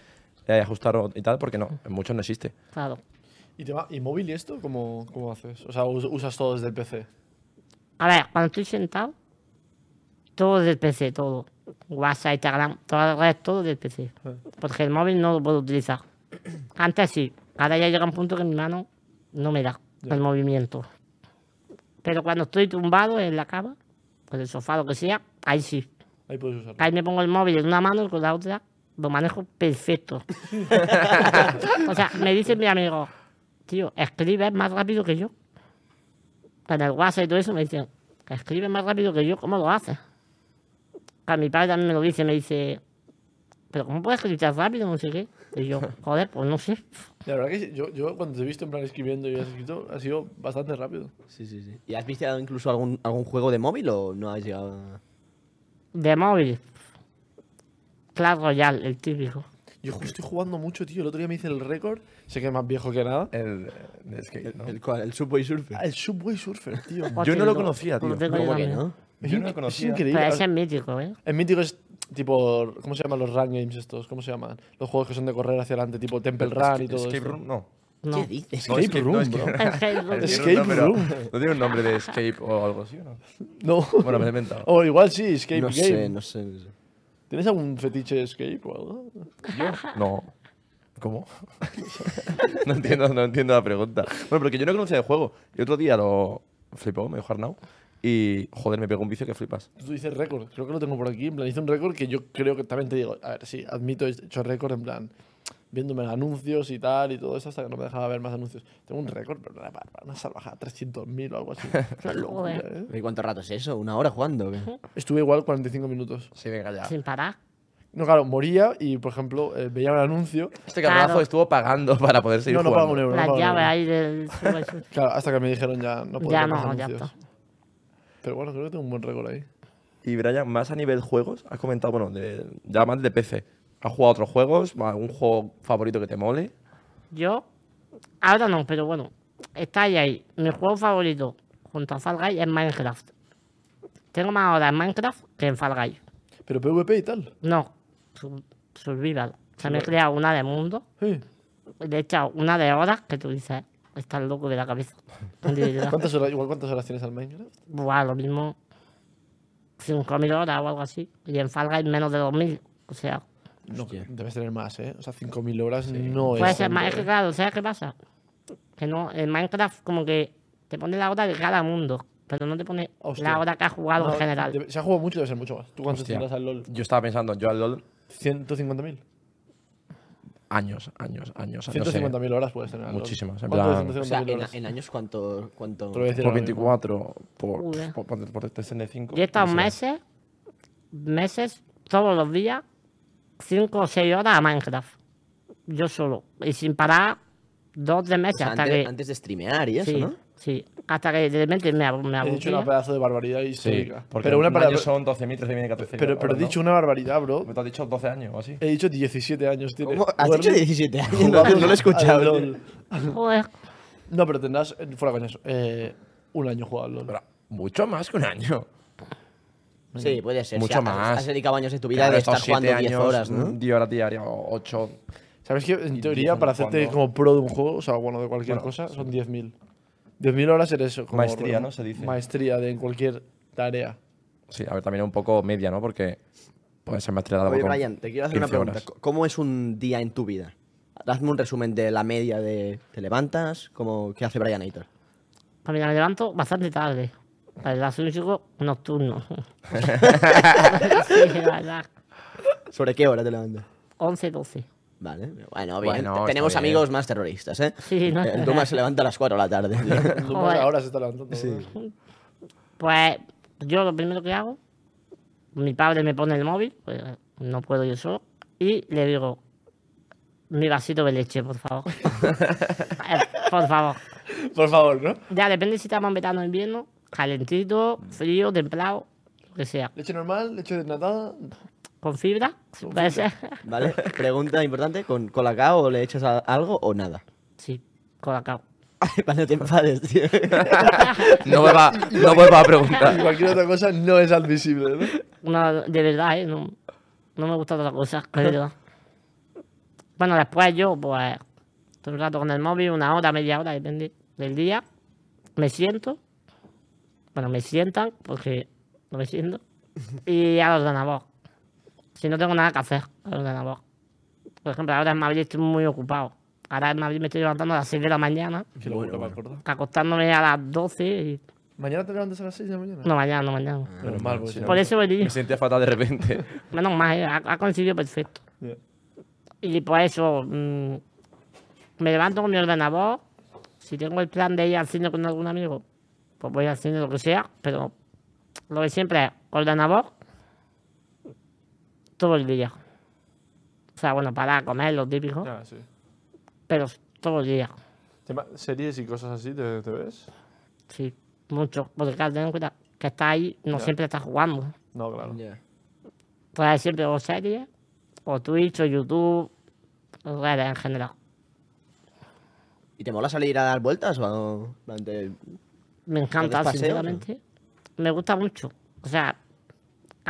eh, ajustar o- y tal, porque no, en muchos no existe.
Claro.
¿Y, te va- ¿Y móvil y esto? ¿Cómo, ¿Cómo haces? O sea, us- usas todo desde el PC.
A ver, cuando estoy sentado, todo del PC, todo. WhatsApp, Instagram, todas las redes, todo del PC. Porque el móvil no lo puedo utilizar. Antes sí, ahora ya llega un punto que mi mano no me da el movimiento. Pero cuando estoy tumbado en la cama, en el sofá, lo que sea, ahí sí.
Ahí puedes usarlo.
Ahí me pongo el móvil en una mano y con la otra lo manejo perfecto. o sea, me dice mi amigo, tío, escribes más rápido que yo. En el WhatsApp y todo eso me dicen, escribes más rápido que yo, ¿cómo lo haces? A mi padre también me lo dice, me dice, pero ¿cómo puedes escribir tan rápido? No sé qué. Y yo, joder, pues no sé.
La verdad que yo, yo cuando te he visto en plan escribiendo y has escrito, ha sido bastante rápido.
Sí, sí, sí. ¿Y has viciado incluso algún, algún juego de móvil o no has llegado a...
De móvil. Clash Royale, el típico.
Yo estoy jugando mucho, tío. El otro día me hice el récord. Sé que es más viejo que nada.
El, de skate, ¿no?
¿El cuál? ¿El Subway Surfer?
Ah, el Subway Surfer, tío.
Yo no lo conocía, tío.
¿Cómo que no?
Es,
Yo no lo
es
conocía.
increíble.
Pero ese es mítico, ¿eh?
En mítico es tipo. ¿Cómo se llaman los run games estos? ¿Cómo se llaman? Los juegos que son de correr hacia adelante, tipo Temple Run y todo
Escape
esto.
Room, no.
No.
¿Qué dices?
Escape
escape-
Room, bro.
Escape Room.
Escape
¿no?
Room.
¿No tiene un nombre de escape o algo así o no?
No.
Bueno, me lo he inventado.
O igual sí, Escape
No
Game.
sé, no sé. no sé.
¿Tienes algún fetiche de Escape o algo?
No. ¿Cómo? no, entiendo, no entiendo la pregunta. Bueno, porque yo no conocía el juego. Y otro día lo flipó, me dijo Arnau. Y, joder, me pegó un vicio que flipas.
Tú dices récord, creo que lo tengo por aquí. En plan, hice un récord que yo creo que también te digo. A ver, sí, admito, he hecho récord en plan. Viéndome anuncios y tal y todo eso hasta que no me dejaba ver más anuncios. Tengo un récord, pero para una salvajada, 300.000 o algo así. Una locura,
Joder.
¿eh?
¿Y cuánto rato es eso? ¿Una hora jugando?
Estuve igual 45 minutos.
Sí, venga ya.
Sin parar.
No, claro, moría y, por ejemplo, eh, veía un anuncio.
Este cabrazo
Claro.
estuvo pagando para poder seguir
No, no
jugando.
pago un euro. no
Las
pago un
llaves
euro.
ahí del.
Claro, hasta que me dijeron ya no puedo
Ya
ver
no, ya
anuncios.
está.
Pero bueno, creo que tengo un buen récord ahí.
Y Brian, más a nivel juegos, has comentado, bueno, de, ya más de PC. ¿Has jugado a otros juegos? ¿Algún juego favorito que te mole?
Yo, ahora no, pero bueno, está ahí, ahí. Mi juego favorito junto a Fall Guys es Minecraft. Tengo más horas en Minecraft que en Fall Guys.
Pero PvP y tal.
No, sur- Survival. O sea, me he creado una de mundo,
Sí.
le he echado una de horas que tú dices, estás loco de la cabeza.
¿Cuántas horas, igual cuántas horas tienes al Minecraft?
Buah, lo mismo 5.000 horas o algo así. Y en Fall Guys menos de 2.000. O sea,
No,
Hostia.
debes tener más, ¿eh? O sea, 5.000 horas no es.
puede ser más. Es que claro, ¿sabes qué pasa? Que no, en Minecraft como que te pone la hora de cada mundo, pero no te pone
Hostia.
la hora que has jugado
No,
en general.
se ha jugado mucho, debe ser mucho más. ¿Tú cuánto tendrás al LoL?
Yo estaba pensando, yo al LoL,
150.000.
años, años, años. no sé.
150.000 horas puedes tener.
Muchísimas, en
¿Cuánto es
plan-
O sea,
150.000
en, en años, ¿cuánto? cuánto...
Por
ahora mismo.
24, por,
Joder.
por, por, por 365.
Yo he estado
no sé.
meses, meses, todos los días, 5 o 6 horas a Minecraft. Yo solo. Y sin parar, dos de
O
meses
sea,
hasta
antes,
que.
antes de streamear y eso,
sí,
¿no?
Sí. Hasta que de repente me, ab- me
He dicho una pedazo de barbaridad
Sí,
histórica.
porque
pero una
un son 12.000, 13.000, 14.000.
pero, pero he dicho
¿no?
una barbaridad, bro.
¿Te has dicho 12 años o así?
He dicho 17 años. Tiene.
¿Cómo? ¿Has dicho
Duerme
17 años? No,
jugando
no lo he escuchado.
al
tío.
LOL.
Joder.
No, pero tendrás, eh, fuera coñas, eh, un año jugado al LoL.
Pero mucho más que un año.
Sí, puede ser.
Mucho
Si has-
más.
Has dedicado años de tu vida
Claro,
de
estos
estar jugando 10
años,
horas, ¿no?
10 horas diarias, 8.
¿Sabes que en
Y
teoría
dicen
para hacerte
cuándo-
como pro de un juego, o sea, bueno, de cualquier
Bueno,
cosa, son 10.000. 10.000 horas eres eso. como
Maestría, ¿no? Se dice.
Maestría de en cualquier tarea.
Sí, a ver, también un poco media, ¿no? Porque puede ser maestría de algo
Oye,
con
Brian, te quiero hacer una
15
pregunta.
horas.
¿Cómo es un día en tu vida? Hazme un resumen de la media de... ¿Te levantas? ¿Cómo, ¿Qué hace Brian Aitor?
Pues mira, me levanto bastante tarde. La verdad, soy un chico nocturno. sí, la verdad.
¿Sobre qué hora te levantas?
11, 12.
Vale, bueno, bien.
Bueno,
Tenemos
bien.
amigos más terroristas, ¿eh?
Sí, no
El Duma se levanta a las 4 de la tarde.
Joder.
ahora se está levantando. ¿no?
Pues yo lo primero que hago, mi padre me pone el móvil, pues no puedo yo solo, y le digo, mi vasito de leche, por favor. Eh, por favor.
Por favor, ¿no?
Ya depende si estamos en verano o invierno, calentito, frío, templado, lo que sea.
Leche normal, leche desnatada.
Con fibra, si puede ser.
¿Vale? Pregunta importante, ¿con colacao o le echas algo o nada?
Sí, colacao.
Vale, no te enfades, tío.
No me va, no me va a preguntar.
Y cualquier otra cosa no es admisible, ¿no?
No, de verdad, ¿eh? No, no me gusta otra cosa, verdad. Bueno, después yo, pues, todo el rato con el móvil, una hora, media hora, depende del día. Me siento. Bueno, me sientan, porque no me siento. Y al ordenador. Si no tengo nada que hacer, al ordenador. Por ejemplo, ahora en Madrid estoy muy ocupado. Ahora en Madrid me estoy levantando a las 6 de la mañana,
Que lo me acuerdo.
acostándome a las 12 y...
¿Mañana te levantas a las 6 de la mañana?
No, mañana, no, mañana.
Menos mal, pues.
Si no,
Por eso venía.
Me sentía fatal de repente.
Menos mal, ¿eh? ha, ha coincidido perfecto.
Ya.
Y por eso mm, me levanto con mi ordenador. Si tengo el plan de ir al cine con algún amigo, pues voy al cine, lo que sea. Pero lo que siempre es ordenador todo el día. O sea, bueno, para comer, lo típico,
Ya, sí.
pero todo el día.
¿Series y cosas así te, te ves?
Sí, mucho. Porque claro, ten en cuenta que está ahí, no siempre está jugando.
No, claro.
Pues siempre o series, o Twitch, o YouTube, o redes en general.
¿Y te mola salir a dar vueltas o durante-
Me encanta, sinceramente. Me gusta mucho. O sea,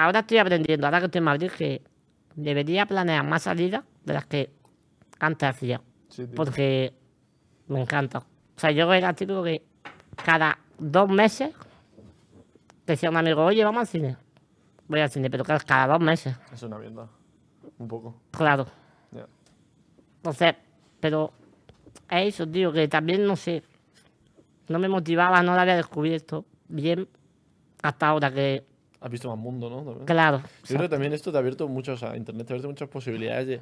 ahora estoy aprendiendo, ahora que estoy en Madrid, que debería planear más salidas de las que antes hacía.
Sí.
Porque me encanta. O sea, yo era típico que cada dos meses decía a un amigo, oye, vamos al cine. Voy al cine, pero claro, cada dos meses,
Es una mierda. Un poco.
claro. Entonces, pero es eso, tío, que también no sé. No me motivaba, no lo había descubierto bien hasta ahora que,
Has visto más mundo, ¿no? También.
claro.
Yo creo que también esto te ha abierto muchos, a internet te ha abierto muchas posibilidades de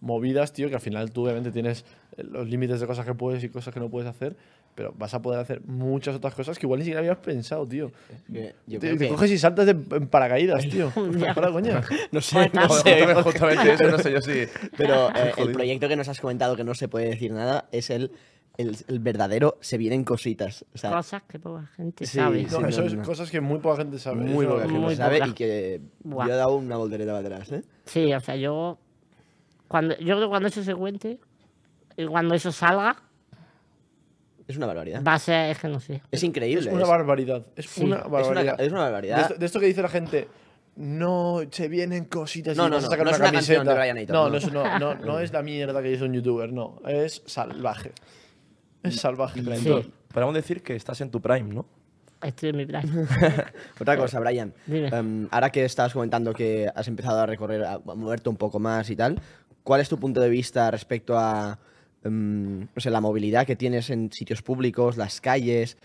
movidas, tío, que al final tú obviamente tienes eh, los límites de cosas que puedes y cosas que no puedes hacer, pero vas a poder hacer muchas otras cosas que igual ni siquiera habías pensado, tío.
que yo
te
creo
te
que-
coges y saltas de, en paracaídas, tío. Para coña.
No sé, no sé.
Justamente- Justamente eso, no sé yo sí.
Pero eh, el proyecto que nos has comentado que no se puede decir nada es el el, el verdadero se vienen cositas. O sea,
Cosas que poca gente
Sí,
sabe.
No,
sí,
eso
no,
es
no.
cosas que muy poca gente sabe.
muy
Eso-
poca gente
muy
sabe
poca.
y que
Buah.
yo he dado una voltereta para atrás, ¿eh?
Sí, o sea, yo. Cuando, yo creo que cuando eso se cuente y cuando eso salga,
Es una barbaridad.
va a ser. Es que no sé.
Es
Es
increíble.
una
es-
barbaridad. Es
Sí.
una
es una,
barbaridad.
es una
De
barbaridad.
esto, de esto que dice la gente, no se vienen cositas
No,
y
no,
vas a
no,
sacar
no
una
es una
camiseta.
canción de Brian Aitor,
no,
no.
no, no, no es la mierda que dice un youtuber, no. Es salvaje. Es salvaje.
Sí,
Podemos decir que estás en tu prime, ¿no?
estoy en mi plan.
Otra cosa, Brian.
Dime.
em, ahora que estabas comentando que has empezado a recorrer, a, moverte un poco más y tal, ¿cuál es tu punto de vista respecto a em, no sé, la movilidad que tienes en sitios públicos, las calles?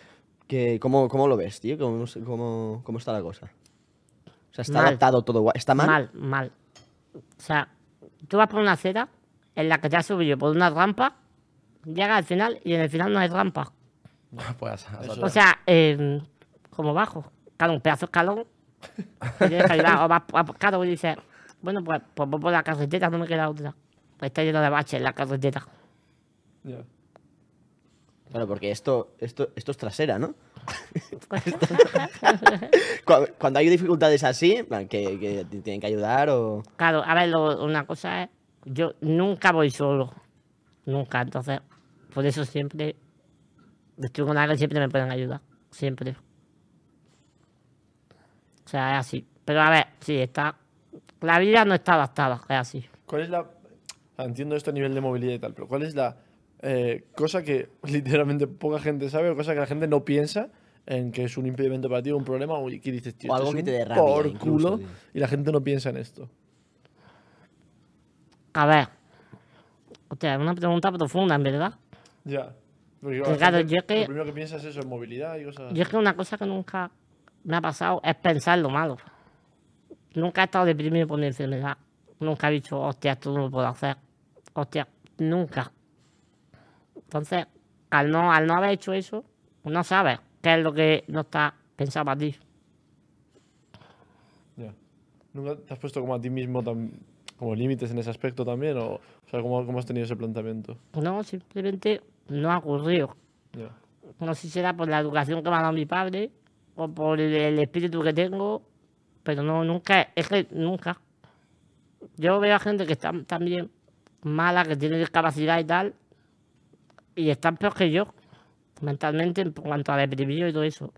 Que, ¿cómo, ¿Cómo lo ves, tío? ¿Cómo, cómo, cómo está la cosa? O sea, ¿está
Mal.
adaptado todo guay? ¿Está mal?
Mal, mal. O sea, tú vas por una acera en la que te has subido por una rampa, llegas al final y en el final no hay rampa.
pues.
O sea, eh, como bajo. Claro, un pedazo de escalón. que tienes que ayudar. O vas, claro, y dices, bueno, pues, pues voy por la carretera, no me queda otra. Pues está lleno de baches la carretera.
Ya.
Claro, porque esto, esto, esto es trasera, ¿no? Cu- Cuando hay dificultades así, que, que te tienen que ayudar o...
Claro, a ver, lo- una cosa es, yo nunca voy solo. Nunca, entonces, por eso siempre, estoy con alguien, siempre me pueden ayudar. Siempre. O sea, es así. Pero a ver, sí, está. La vida no está adaptada, es así.
¿Cuál es la. sea, entiendo esto a nivel de movilidad y tal, pero ¿cuál es la eh, cosa que literalmente poca gente sabe o cosa que la gente no piensa en que es un impedimento para ti o un problema o que dices, tío,
O algo
es
que te dé rabia
por
incluso,
culo
tío.
y la gente no piensa en esto?
A ver. Hostia, es una pregunta profunda, en verdad.
Ya. Porque
Que
la
claro, yo que-
Lo primero que piensas es eso, en movilidad y cosas
Yo es que una cosa que nunca me ha pasado es pensar lo malo. Nunca he estado deprimido por mi enfermedad. Nunca he dicho, hostia, esto no lo puedo hacer. Hostia, nunca. Entonces, al no, al no haber hecho eso, no sabes qué es lo que no está pensado para ti.
Ya. ¿Nunca te has puesto como a ti mismo como límites en ese aspecto también? ¿O, o sea, ¿cómo, cómo has tenido ese planteamiento?
No, simplemente no ha ocurrido. No sé si será por la educación que me ha dado mi padre o por el, el espíritu que tengo, pero no, nunca, es que nunca. Yo veo a gente que está también mala, que tiene discapacidad y tal, y están peor que yo, mentalmente, en cuanto a deprimido y todo eso.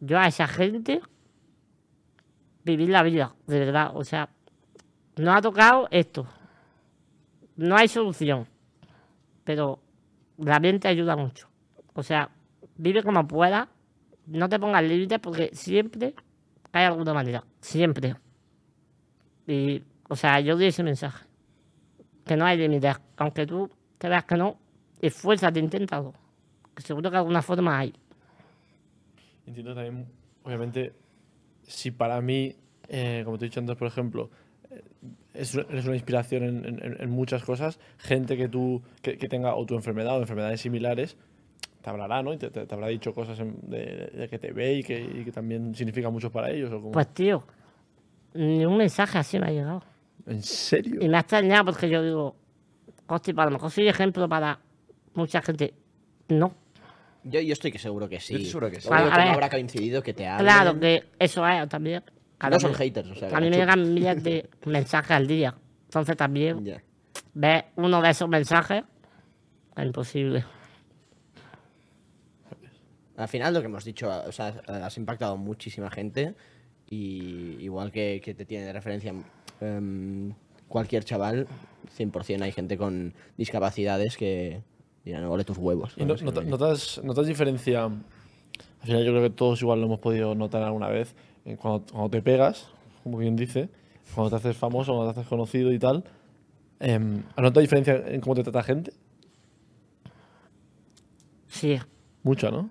Yo a esa gente vivir la vida, de verdad. O sea, no ha tocado esto. No hay solución, pero la mente ayuda mucho. O sea, vive como puedas, no te pongas límites porque siempre hay alguna manera, siempre. Y, o sea, yo doy ese mensaje, que no hay límites, aunque tú te veas que no, esfuérzate, inténtalo, que seguro que alguna forma hay.
Entiendo también, obviamente, si para mí, eh, como te he dicho antes, por ejemplo, es, eres una inspiración en, en- en muchas cosas, gente que tú que, que tenga o tu enfermedad o enfermedades similares, te hablará, ¿no? Y te, te- te habrá dicho cosas en- de, de que te ve y que, y que también significa mucho para ellos. ¿o cómo?
Pues tío, ni un mensaje así me ha llegado.
¿En serio?
Y me ha extrañado porque yo digo, hostia, a lo mejor soy ejemplo para mucha gente. No,
Yo, yo estoy que seguro que sí.
Yo estoy seguro que sí.
A
que
ver.
no habrá coincidido que te hablen.
claro que eso es también. Claro,
No son haters, o sea.
A mí me llegan miles de mensajes al día. Entonces también
Ya.
ver uno de esos mensajes es imposible.
Al final lo que hemos dicho, o sea, has impactado a muchísima gente y igual que, que te tiene de referencia em, cualquier chaval, 100% hay gente con discapacidades que dirán, ole tus huevos.
¿Y no-
¿sabes?
nota- notas, notas diferencia? Al final yo creo que todos igual lo hemos podido notar alguna vez. En Cuando, cuando te pegas, como bien dice, cuando te haces famoso, cuando te haces conocido y tal. em, ¿Has notado diferencia en cómo te trata gente?
Sí,
Mucha, ¿no?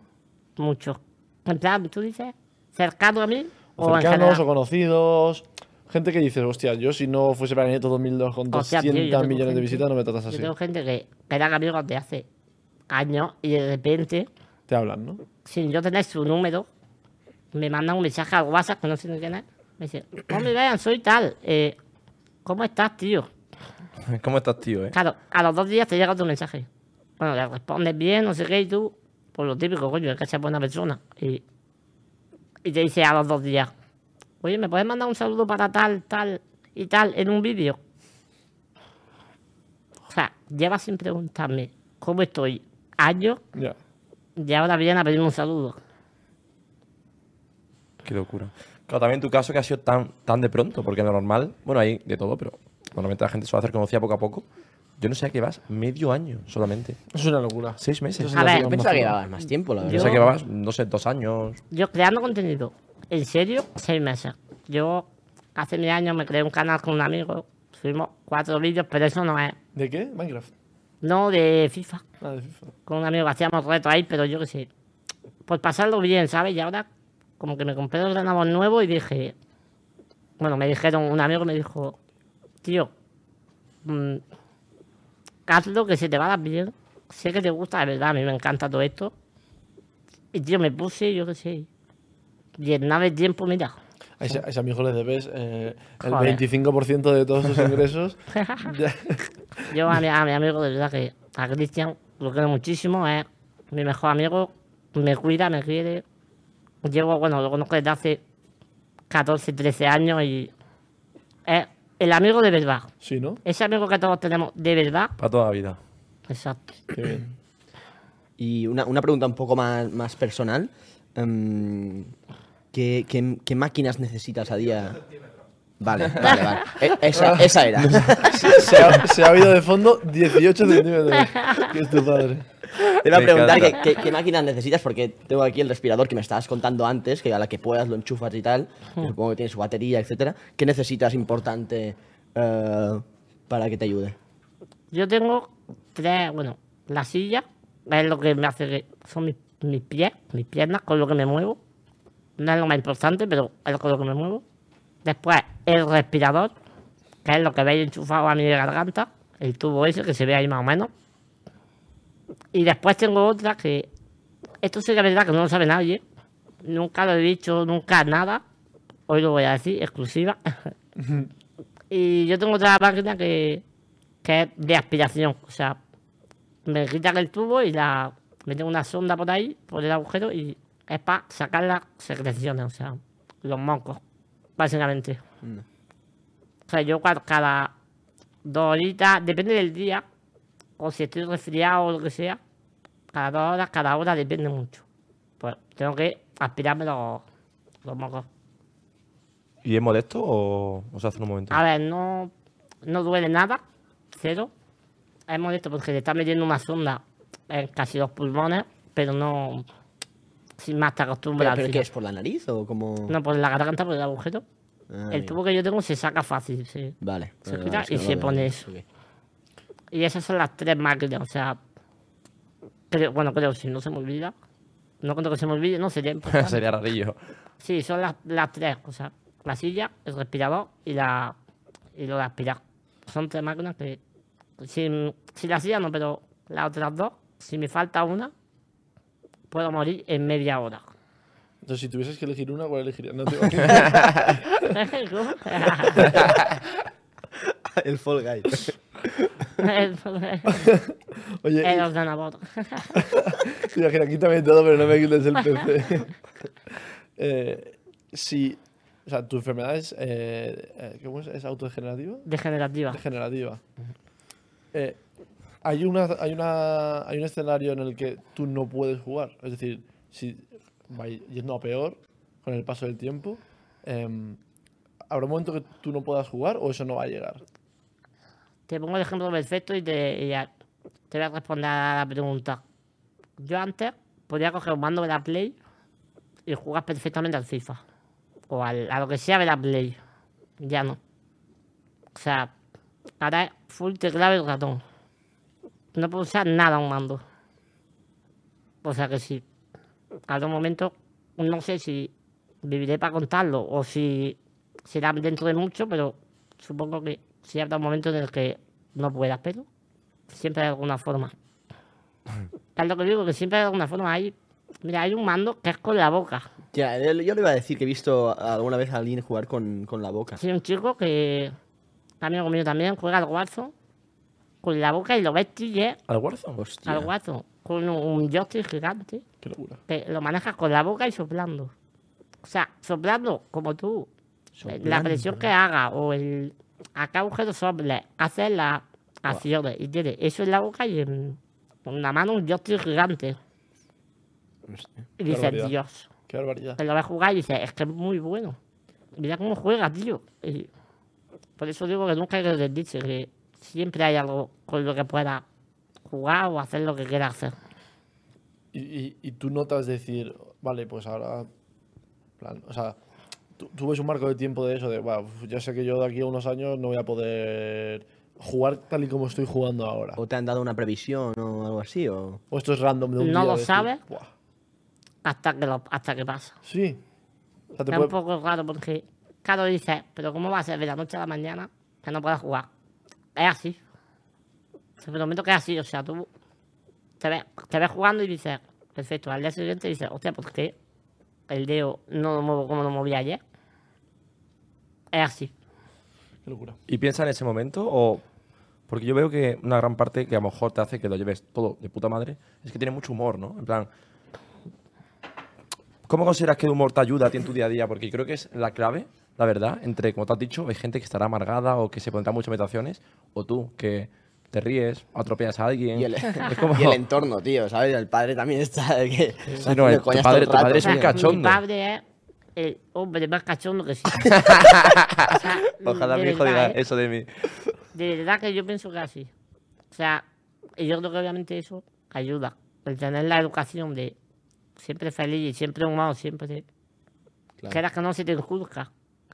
mucho. En plan, tú dices, cercano a mí o
cercanos o conocidos. Gente que dices, hostia, yo si no fuese Planeto 2002 con
Hostia,
200
tío, yo
millones de visitas, no me tratas
Yo
así.
tengo gente que que eran amigos de hace años y de repente,
Te hablan, ¿no?
sin yo tener su número, me mandan un mensaje al WhatsApp que no sé ni quién es. Me dice, hombre, vean, soy tal. eh, ¿Cómo estás, tío?
¿Cómo estás, tío, eh?
Claro, a los dos días te llega otro mensaje. bueno, le respondes bien, no sé qué, y tú, pues lo típico, coño, es que seas buena persona. Y, y te dice a los dos días, oye, ¿me puedes mandar un saludo para tal, tal y tal en un vídeo? O sea, lleva sin preguntarme cómo estoy años
Ya.
y ahora viene a pedirme un saludo.
Qué locura. Claro, también tu caso que ha sido tan, tan de pronto, porque lo normal, bueno, hay de todo, pero normalmente la gente suele hacer conocida poco a poco. Yo no sé que vas medio año solamente.
Es una locura.
Seis meses.
A ver,
pensaba que llevabas más tiempo, la verdad.
Yo sé que vas, no sé, dos años.
Yo creando contenido, en serio, seis meses. Yo hace mil años me creé un canal con un amigo, subimos cuatro vídeos, pero eso no es,
¿De qué? Minecraft.
no de FIFA.
Ah, de FIFA.
Con un amigo que hacíamos retos ahí, pero yo qué sé, pues pasarlo bien, ¿sabes? Y ahora como que me compré el ordenador nuevo y dije, bueno, me dijeron, un amigo me dijo, tío, mm, hazlo que se te va a dar bien. Sé que te gusta, de verdad, a mí me encanta todo esto. Y tío, me puse, yo qué sé, llenar de tiempo, mira.
A ese, a ese amigo le debes eh, el
Joder.
25% de todos tus ingresos.
Yo a mi, a mi amigo, de verdad que a Cristian lo quiero muchísimo, es mi mejor amigo, me cuida, me quiere. Llevo, bueno, lo conozco desde hace 14, 13 años y es el amigo de verdad.
Sí, ¿no?
Ese amigo que todos tenemos de verdad,
Para toda la vida.
exacto.
Qué bien.
Y una, una pregunta un poco más, más personal. Em, ¿qué, qué, qué máquinas necesitas a día? Vale, vale, vale. E- esa, esa era.
Se ha, se ha oído de fondo 18 centímetros. Que es tu padre.
Te iba a preguntar qué, qué- qué máquinas necesitas, porque tengo aquí el respirador que me estabas contando antes, que a la que puedas lo enchufas y tal. que Supongo que tiene su batería, etcétera. ¿Qué necesitas importante eh, para que te ayude?
Yo tengo tres, bueno, la silla es lo que me hace que son mis, mis pies, mis piernas con lo que me muevo. No es lo más importante, pero es con lo que me muevo. Después el respirador, que es lo que veis enchufado a mi garganta, el tubo ese que se ve ahí más o menos. Y después tengo otra que, esto sí que es verdad que no lo sabe nadie, nunca lo he dicho, nunca nada, hoy lo voy a decir, exclusiva. y yo tengo otra máquina que, que es de aspiración, o sea, me quitan el tubo y la meten una sonda por ahí, por el agujero, y es para sacar las secreciones, o sea, los mocos, básicamente. O sea, yo cada dos horitas, depende del día, o si estoy resfriado o lo que sea, cada dos horas, cada hora, depende mucho. Pues tengo que aspirarme los, los mocos.
¿Y es modesto o, o se hace en un momento?
A ver, no, no duele nada, cero. Es molesto porque le está metiendo una sonda en casi los pulmones, pero no. Sin más te
¿Pero,
acostumbras.
pero qué es? ¿Por la nariz o como.?
No, por la garganta, por el agujero.
Ah,
el tubo que yo tengo se saca fácil, sí.
Vale.
se
vale,
quita
vale,
y se pone eso. Y esas son las tres máquinas, o sea. Creo, bueno, creo, si no se me olvida. No cuento que se me olvide, no sería importante.
Sería rarillo.
Sí, son las, las tres, o sea, la silla, el respirador y la y lo de aspirar. Son tres máquinas que si, si la silla no, pero las otras dos, si me falta una, puedo morir en media hora.
Entonces, si tuvieses que elegir una, ¿cuál elegirías? No, te-
El Fall Guy.
el
Oye,
ordenador.
y- imagina, quítame todo, pero no me quites el PC. eh, si, o sea, tu enfermedad es, eh, eh, ¿cómo es? ¿Es autodegenerativa?
Degenerativa.
Degenerativa. Eh, hay, una, hay, una, hay un escenario en el que tú no puedes jugar. Es decir, si va yendo a peor con el paso del tiempo, em, ¿habrá un momento que tú no puedas jugar o eso no va a llegar?
Te pongo el ejemplo perfecto y te, te voy a responder a la pregunta. Yo antes podía coger un mando de la Play y jugar perfectamente al FIFA. O a lo que sea de la Play. Ya no. O sea, ahora es full teclado y ratón. No puedo usar nada un mando. O sea que sí. Habrá un momento, no sé si viviré para contarlo o si será dentro de mucho, pero supongo que sí habrá un momento en el que no puedas, pero siempre hay alguna forma. Es lo que digo, que siempre hay alguna forma. Hay, mira, hay un mando que es con la boca.
Ya, yo le iba a decir que he visto alguna vez a alguien jugar con, con la boca.
Hay un chico que, amigo mío también, juega al Warzone con la boca y lo ves chille
¿Al Warzone?
Hostia.
al guato con un, un joystick gigante
Qué locura.
que lo manejas con la boca y soplando. O sea, soplando como tú. La presión que haga o el a qué agujero sople, hacer las acciones. Y tiene eso en la boca y en, en la mano un joystick gigante. Y
barbaridad.
Dios.
Qué barbaridad.
Que lo ves jugar y dices, es que es muy bueno. Mira cómo juega, tío. Y por eso digo que nunca hay que rendirse, que siempre hay algo con lo que pueda jugar o hacer lo que quiera hacer.
Y, y, y tú notas decir, vale, pues ahora. plan, o sea, tú, tú ves un marco de tiempo de eso, de, "Buah, uf, ya sé que yo de aquí a unos años no voy a poder jugar tal y como estoy jugando ahora.
¿O te han dado una previsión o algo así? O...
O esto es random de un
No
día
lo sabes. Hasta que, lo, hasta que pasa.
Sí. O sea, te
Es
puede-
un poco raro porque, claro, dices, pero ¿cómo va a ser de la noche a la mañana que no puedas jugar? Es así. Te prometo que es así. O sea, tú te ves, te ves jugando y dices, perfecto. Al día siguiente dices, hostia, ¿por qué el dedo no lo muevo como lo moví ayer? Es así.
Qué locura.
¿Y piensa en ese momento? o Porque yo veo que una gran parte que a lo mejor te hace que lo lleves todo de puta madre es que tiene mucho humor, ¿no? En plan, ¿cómo consideras que el humor te ayuda a ti en tu día a día? Porque creo que es la clave, la verdad, entre, como te has dicho, hay gente que estará amargada o que se pondrá muchas meditaciones, o tú, que te ríes, atropellas a alguien.
Y el,
Es como-
y el entorno, tío, ¿sabes? El padre también está. de que está
no, el- tu padre- tu
el
padre es un cachondo.
Mi padre es el hombre más cachondo que existe. O sea,
Ojalá
de
mi hijo diga
¿eh?
eso de mí.
De verdad que yo pienso que así. O sea, y yo creo que obviamente eso ayuda. El tener la educación de siempre feliz y siempre humano, siempre.
Claro.
Quieras que no se te inculca.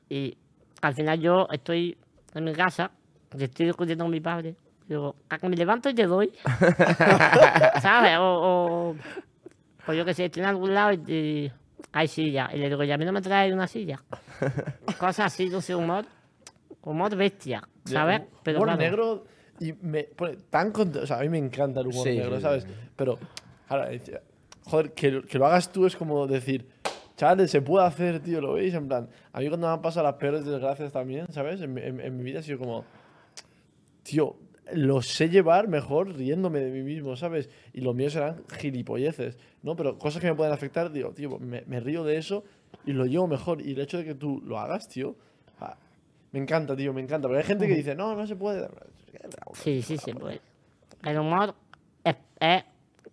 Y al final yo estoy en mi casa, y estoy discutiendo con mi padre. Digo, a que me levanto y te doy. ¿Sabes? O, o, o yo que sé, estoy en algún lado y, y hay silla. Y le digo, ya a mí no me traes una silla. Cosas así, no sé, humor. Humor bestia, ¿sabes?
Ya, humor
claro,
negro y me pone tan contento. O sea, a mí me encanta el humor
Sí,
negro,
sí,
¿sabes?
sí.
Pero, ahora, joder, que, lo- que lo hagas tú es como decir, chavales, se puede hacer, tío, ¿lo veis? En plan, a mí cuando me han pasado las peores desgracias también, ¿sabes? En, en- en mi vida ha sido como, tío, lo sé llevar mejor riéndome de mí mismo, ¿sabes? Y los míos serán gilipolleces, ¿no? Pero cosas que me pueden afectar, digo, tío, me, me río de eso y lo llevo mejor. Y el hecho de que tú lo hagas, tío, ah, me encanta, tío, me encanta. Pero hay gente que dice, no, no se puede.
Sí, sí, sí, pues. El humor es, es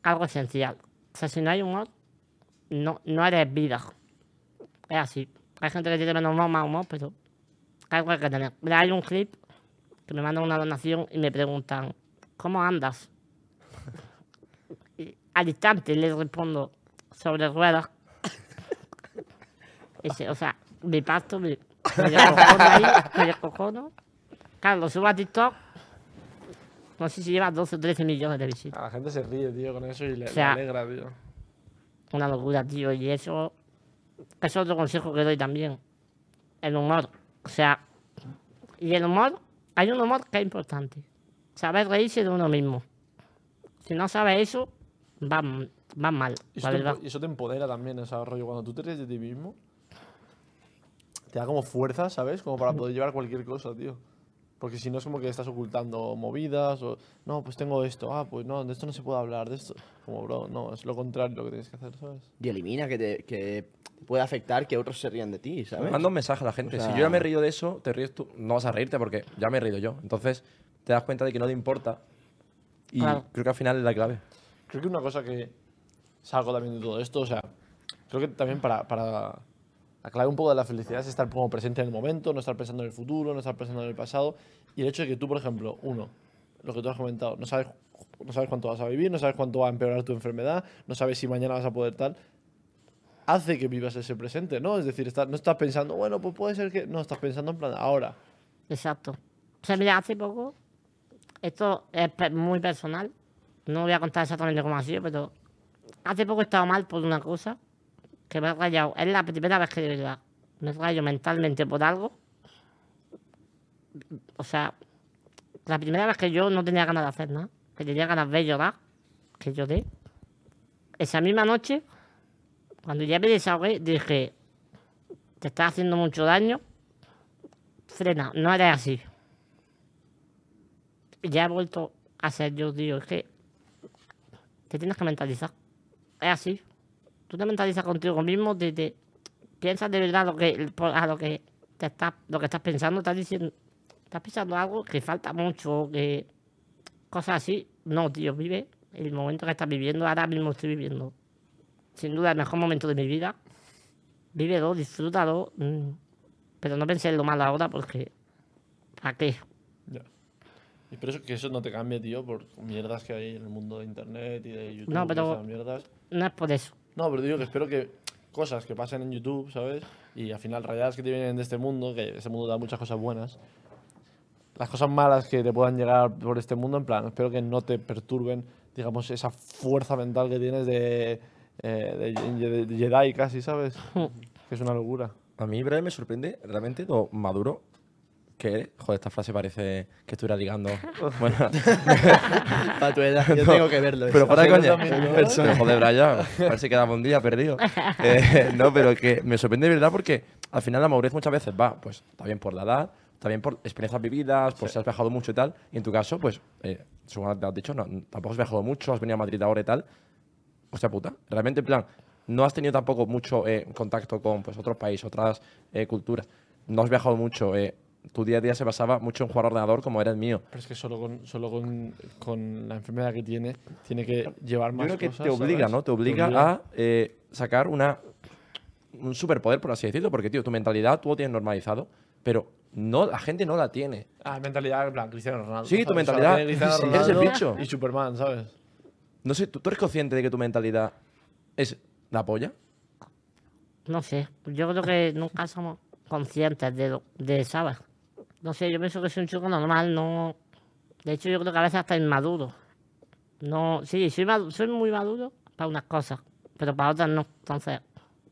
algo esencial. O sea, si no hay humor, no, no eres vida. Es así. Hay gente que tiene menos humor, más humor, pero algo hay que tener. Mira, hay un clip que me mandan una donación y me preguntan, ¿cómo andas? Y al instante les respondo, sobre ruedas. Ese, o sea, mi pasto, me, me descojono ahí, me descojono. Claro, lo subo a TikTok. No sé si lleva 12 o 13 millones de visitas.
A la gente se ríe, tío, con eso y le,
O sea,
le alegra, tío.
Una locura, tío. Y eso es otro consejo que doy también. El humor. O sea, y el humor, hay un humor que es importante. Saber reírse de uno mismo. Si no sabes eso, va, va mal,
Y eso, te, eso empodera también, ese rollo. Cuando tú te ríes de ti mismo, te da como fuerza, ¿sabes? Como para poder llevar cualquier cosa, tío. Porque si no es como que estás ocultando movidas o... No, pues tengo esto. Ah, pues no, de esto no se puede hablar, de esto... Como, bro, no, es lo contrario lo que tienes que hacer, ¿sabes?
Y elimina que te, que puede afectar que otros se rían de ti, ¿sabes?
Manda un mensaje a la gente.
O
si
sea-
yo ya me reído de eso, te ríes tú. No vas a reírte porque ya me he reído yo. Entonces te das cuenta de que no te importa. Y
Claro.
creo que al final es la clave.
Creo que una cosa que salgo también de todo esto, o sea, creo que también para, para la clave un poco de la felicidad es estar como presente en el momento, no estar pensando en el futuro, no estar pensando en el pasado. Y el hecho de que tú, por ejemplo, uno, lo que tú has comentado, no sabes, no sabes cuánto vas a vivir, no sabes cuánto va a empeorar tu enfermedad, no sabes si mañana vas a poder tal, hace que vivas ese presente, ¿no? Es decir, estar- no estás pensando, bueno, pues puede ser que... No, estás pensando en plan, ahora.
Exacto. O sea, mira, hace poco, esto es muy personal, no voy a contar exactamente cómo ha sido, pero hace poco he estado mal por una cosa que me he rayado. Es la primera vez que de verdad me rayo mentalmente por algo. O sea, la primera vez que yo no tenía ganas de hacer nada, que tenía ganas de llorar, que lloré. Esa misma noche, cuando ya me desahogué, dije, te estás haciendo mucho daño, frena, no eres así. Ya he vuelto a ser yo, tío. Es que te tienes que mentalizar. Es así. Tú te mentalizas contigo mismo, te, te- piensas de verdad lo que, a lo que te estás, lo que estás pensando, estás diciendo, estás pensando algo que falta mucho, que cosas así. No, tío, vive el momento que estás viviendo, ahora mismo estoy viviendo. Sin duda el mejor momento de mi vida. Vívelo, disfrútalo. mm, Pero no pensé en lo malo ahora porque. ¿Para qué?
Ya. Y pero eso, que eso no te cambie, tío, por mierdas que hay en el mundo de internet y de YouTube.
No,
y
pero-
esas mierdas.
No es por eso.
No, pero digo que espero que cosas que pasen en YouTube, ¿sabes? Y al final realidades que te vienen de este mundo, que este mundo da muchas cosas buenas. Las cosas malas que te puedan llegar por este mundo, en plan, espero que no te perturben, digamos, esa fuerza mental que tienes de, eh, de, de Jedi casi, ¿sabes? que es una locura.
A mí, breve, me sorprende realmente lo maduro que eres. Joder, esta frase parece que estuviera ligando. bueno,
Para tu edad, yo tengo que verlo.
pero
eso.
fuera de coña.
también, ¿no?
Pero joder, Brian, a ver si quedaba un día perdido. Eh, no, pero que me sorprende de verdad porque al final la madurez muchas veces va, pues está bien por la edad, está bien por experiencias vividas, por si has viajado mucho y tal. Y en tu caso, pues, eh, según te has dicho, no, tampoco has viajado mucho, has venido a Madrid ahora y tal. Hostia puta, realmente, en plan, no has tenido tampoco mucho eh, contacto con pues, otros países, otras eh, culturas. No has viajado mucho. Tu día a día se basaba mucho en jugar ordenador como era el mío.
Pero es que solo con, solo con, con la enfermedad que tiene, tiene que llevar
Yo
más
creo que
cosas,
te obliga,
¿sabes?
¿no? Te obliga, a eh, sacar una, un superpoder, por así decirlo, porque, tío, tu mentalidad tú lo tienes normalizado, pero no, la gente no la tiene.
Ah, mentalidad, en plan, Cristiano Ronaldo.
Sí, tu
¿sabes? O sea,
mentalidad, sí, eres el bicho.
Y Superman, ¿sabes?
No sé, ¿tú, tú eres consciente de que tu mentalidad es la polla?
No sé. Yo creo que nunca somos conscientes de, lo, de ¿sabes? No sé, yo pienso que soy un chico normal, no. De hecho, yo creo que a veces hasta inmaduro. No, sí, soy, madu- soy muy maduro para unas cosas, pero para otras no. Entonces,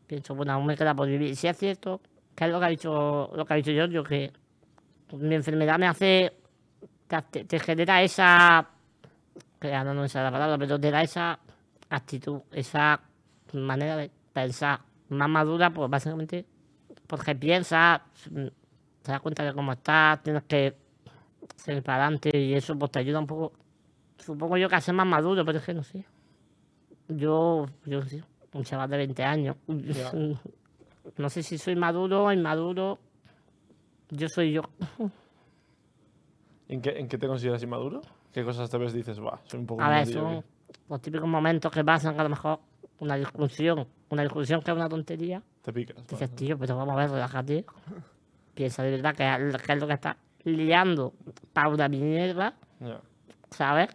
pienso, bueno, aún me queda por vivir. Si es cierto, que es lo que ha dicho, lo que ha dicho Giorgio, que mi enfermedad me hace. Te, genera esa. Que no me sale la palabra, pero te da esa actitud, esa manera de pensar más madura, pues básicamente porque piensas, mm, te das cuenta de cómo estás, tienes que seguir para adelante y eso pues te ayuda un poco, supongo yo que a ser más maduro, pero es que no sé. Yo, yo sí, un chaval de 20 años. No sé si soy maduro o inmaduro. Yo soy yo.
¿En qué, ¿En qué te consideras inmaduro? ¿Qué cosas ves y dices, va, soy un poco
A ver, son
aquí"?
los típicos momentos que pasan que a lo mejor una discusión, una discusión que es una tontería.
Te picas.
Dices, tío, pero vamos a ver, relájate. Piensa de verdad que, es- que es lo que está liando para una mierda,
Ya.
¿sabes?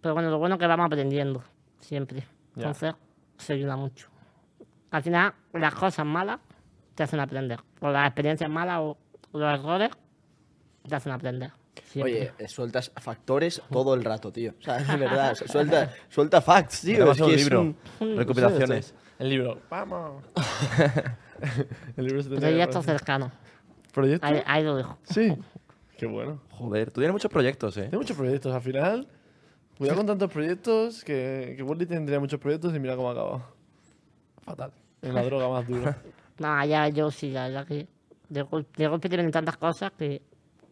Pero bueno, lo bueno es que vamos aprendiendo, siempre.
Ya.
Entonces, se ayuda mucho. Al final, las cosas malas te hacen aprender. O las experiencias malas o los errores te hacen aprender. Siempre.
Oye, eh, sueltas factores todo el rato, tío. O sea, es verdad. Suelta, suelta facts, tío. Es
un
que es
libro,
un-
recopilaciones.
El libro. ¡Vamos! el libro se te
Proyectos cercanos.
¿Proyecto?
Ahí, ahí lo dejo.
Sí. Qué bueno.
Joder, tú tienes muchos proyectos, ¿eh?
Tengo muchos proyectos. Al final, cuidado con tantos proyectos que, que Wally tendría muchos proyectos y mira cómo acaba. Fatal. En la droga más dura.
No, ya yo sí, la verdad que de, de golpe te vienen tantas cosas que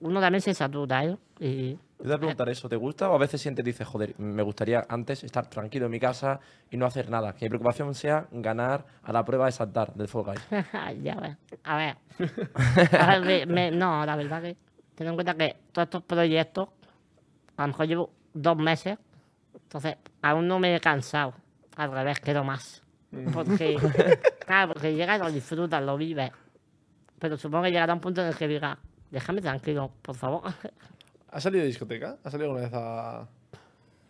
uno también se satura, ¿eh? Y
Yo te voy a preguntar eso, ¿te gusta o a veces sientes, dices, joder, me gustaría antes estar tranquilo en mi casa y no hacer nada? Que mi preocupación sea ganar a la prueba de saltar del Fall Guys.
ya ves. A ver. A ver, me- me- no, la verdad que ten en cuenta que todos estos proyectos, a lo mejor llevo dos meses, entonces aún no me he cansado. Al revés, quiero más. Porque, claro, porque llegas y lo disfrutas, lo vives. Pero supongo que llegará un punto en el que diga, déjame tranquilo, por favor.
¿Has salido de discoteca? ¿Has salido alguna vez a.?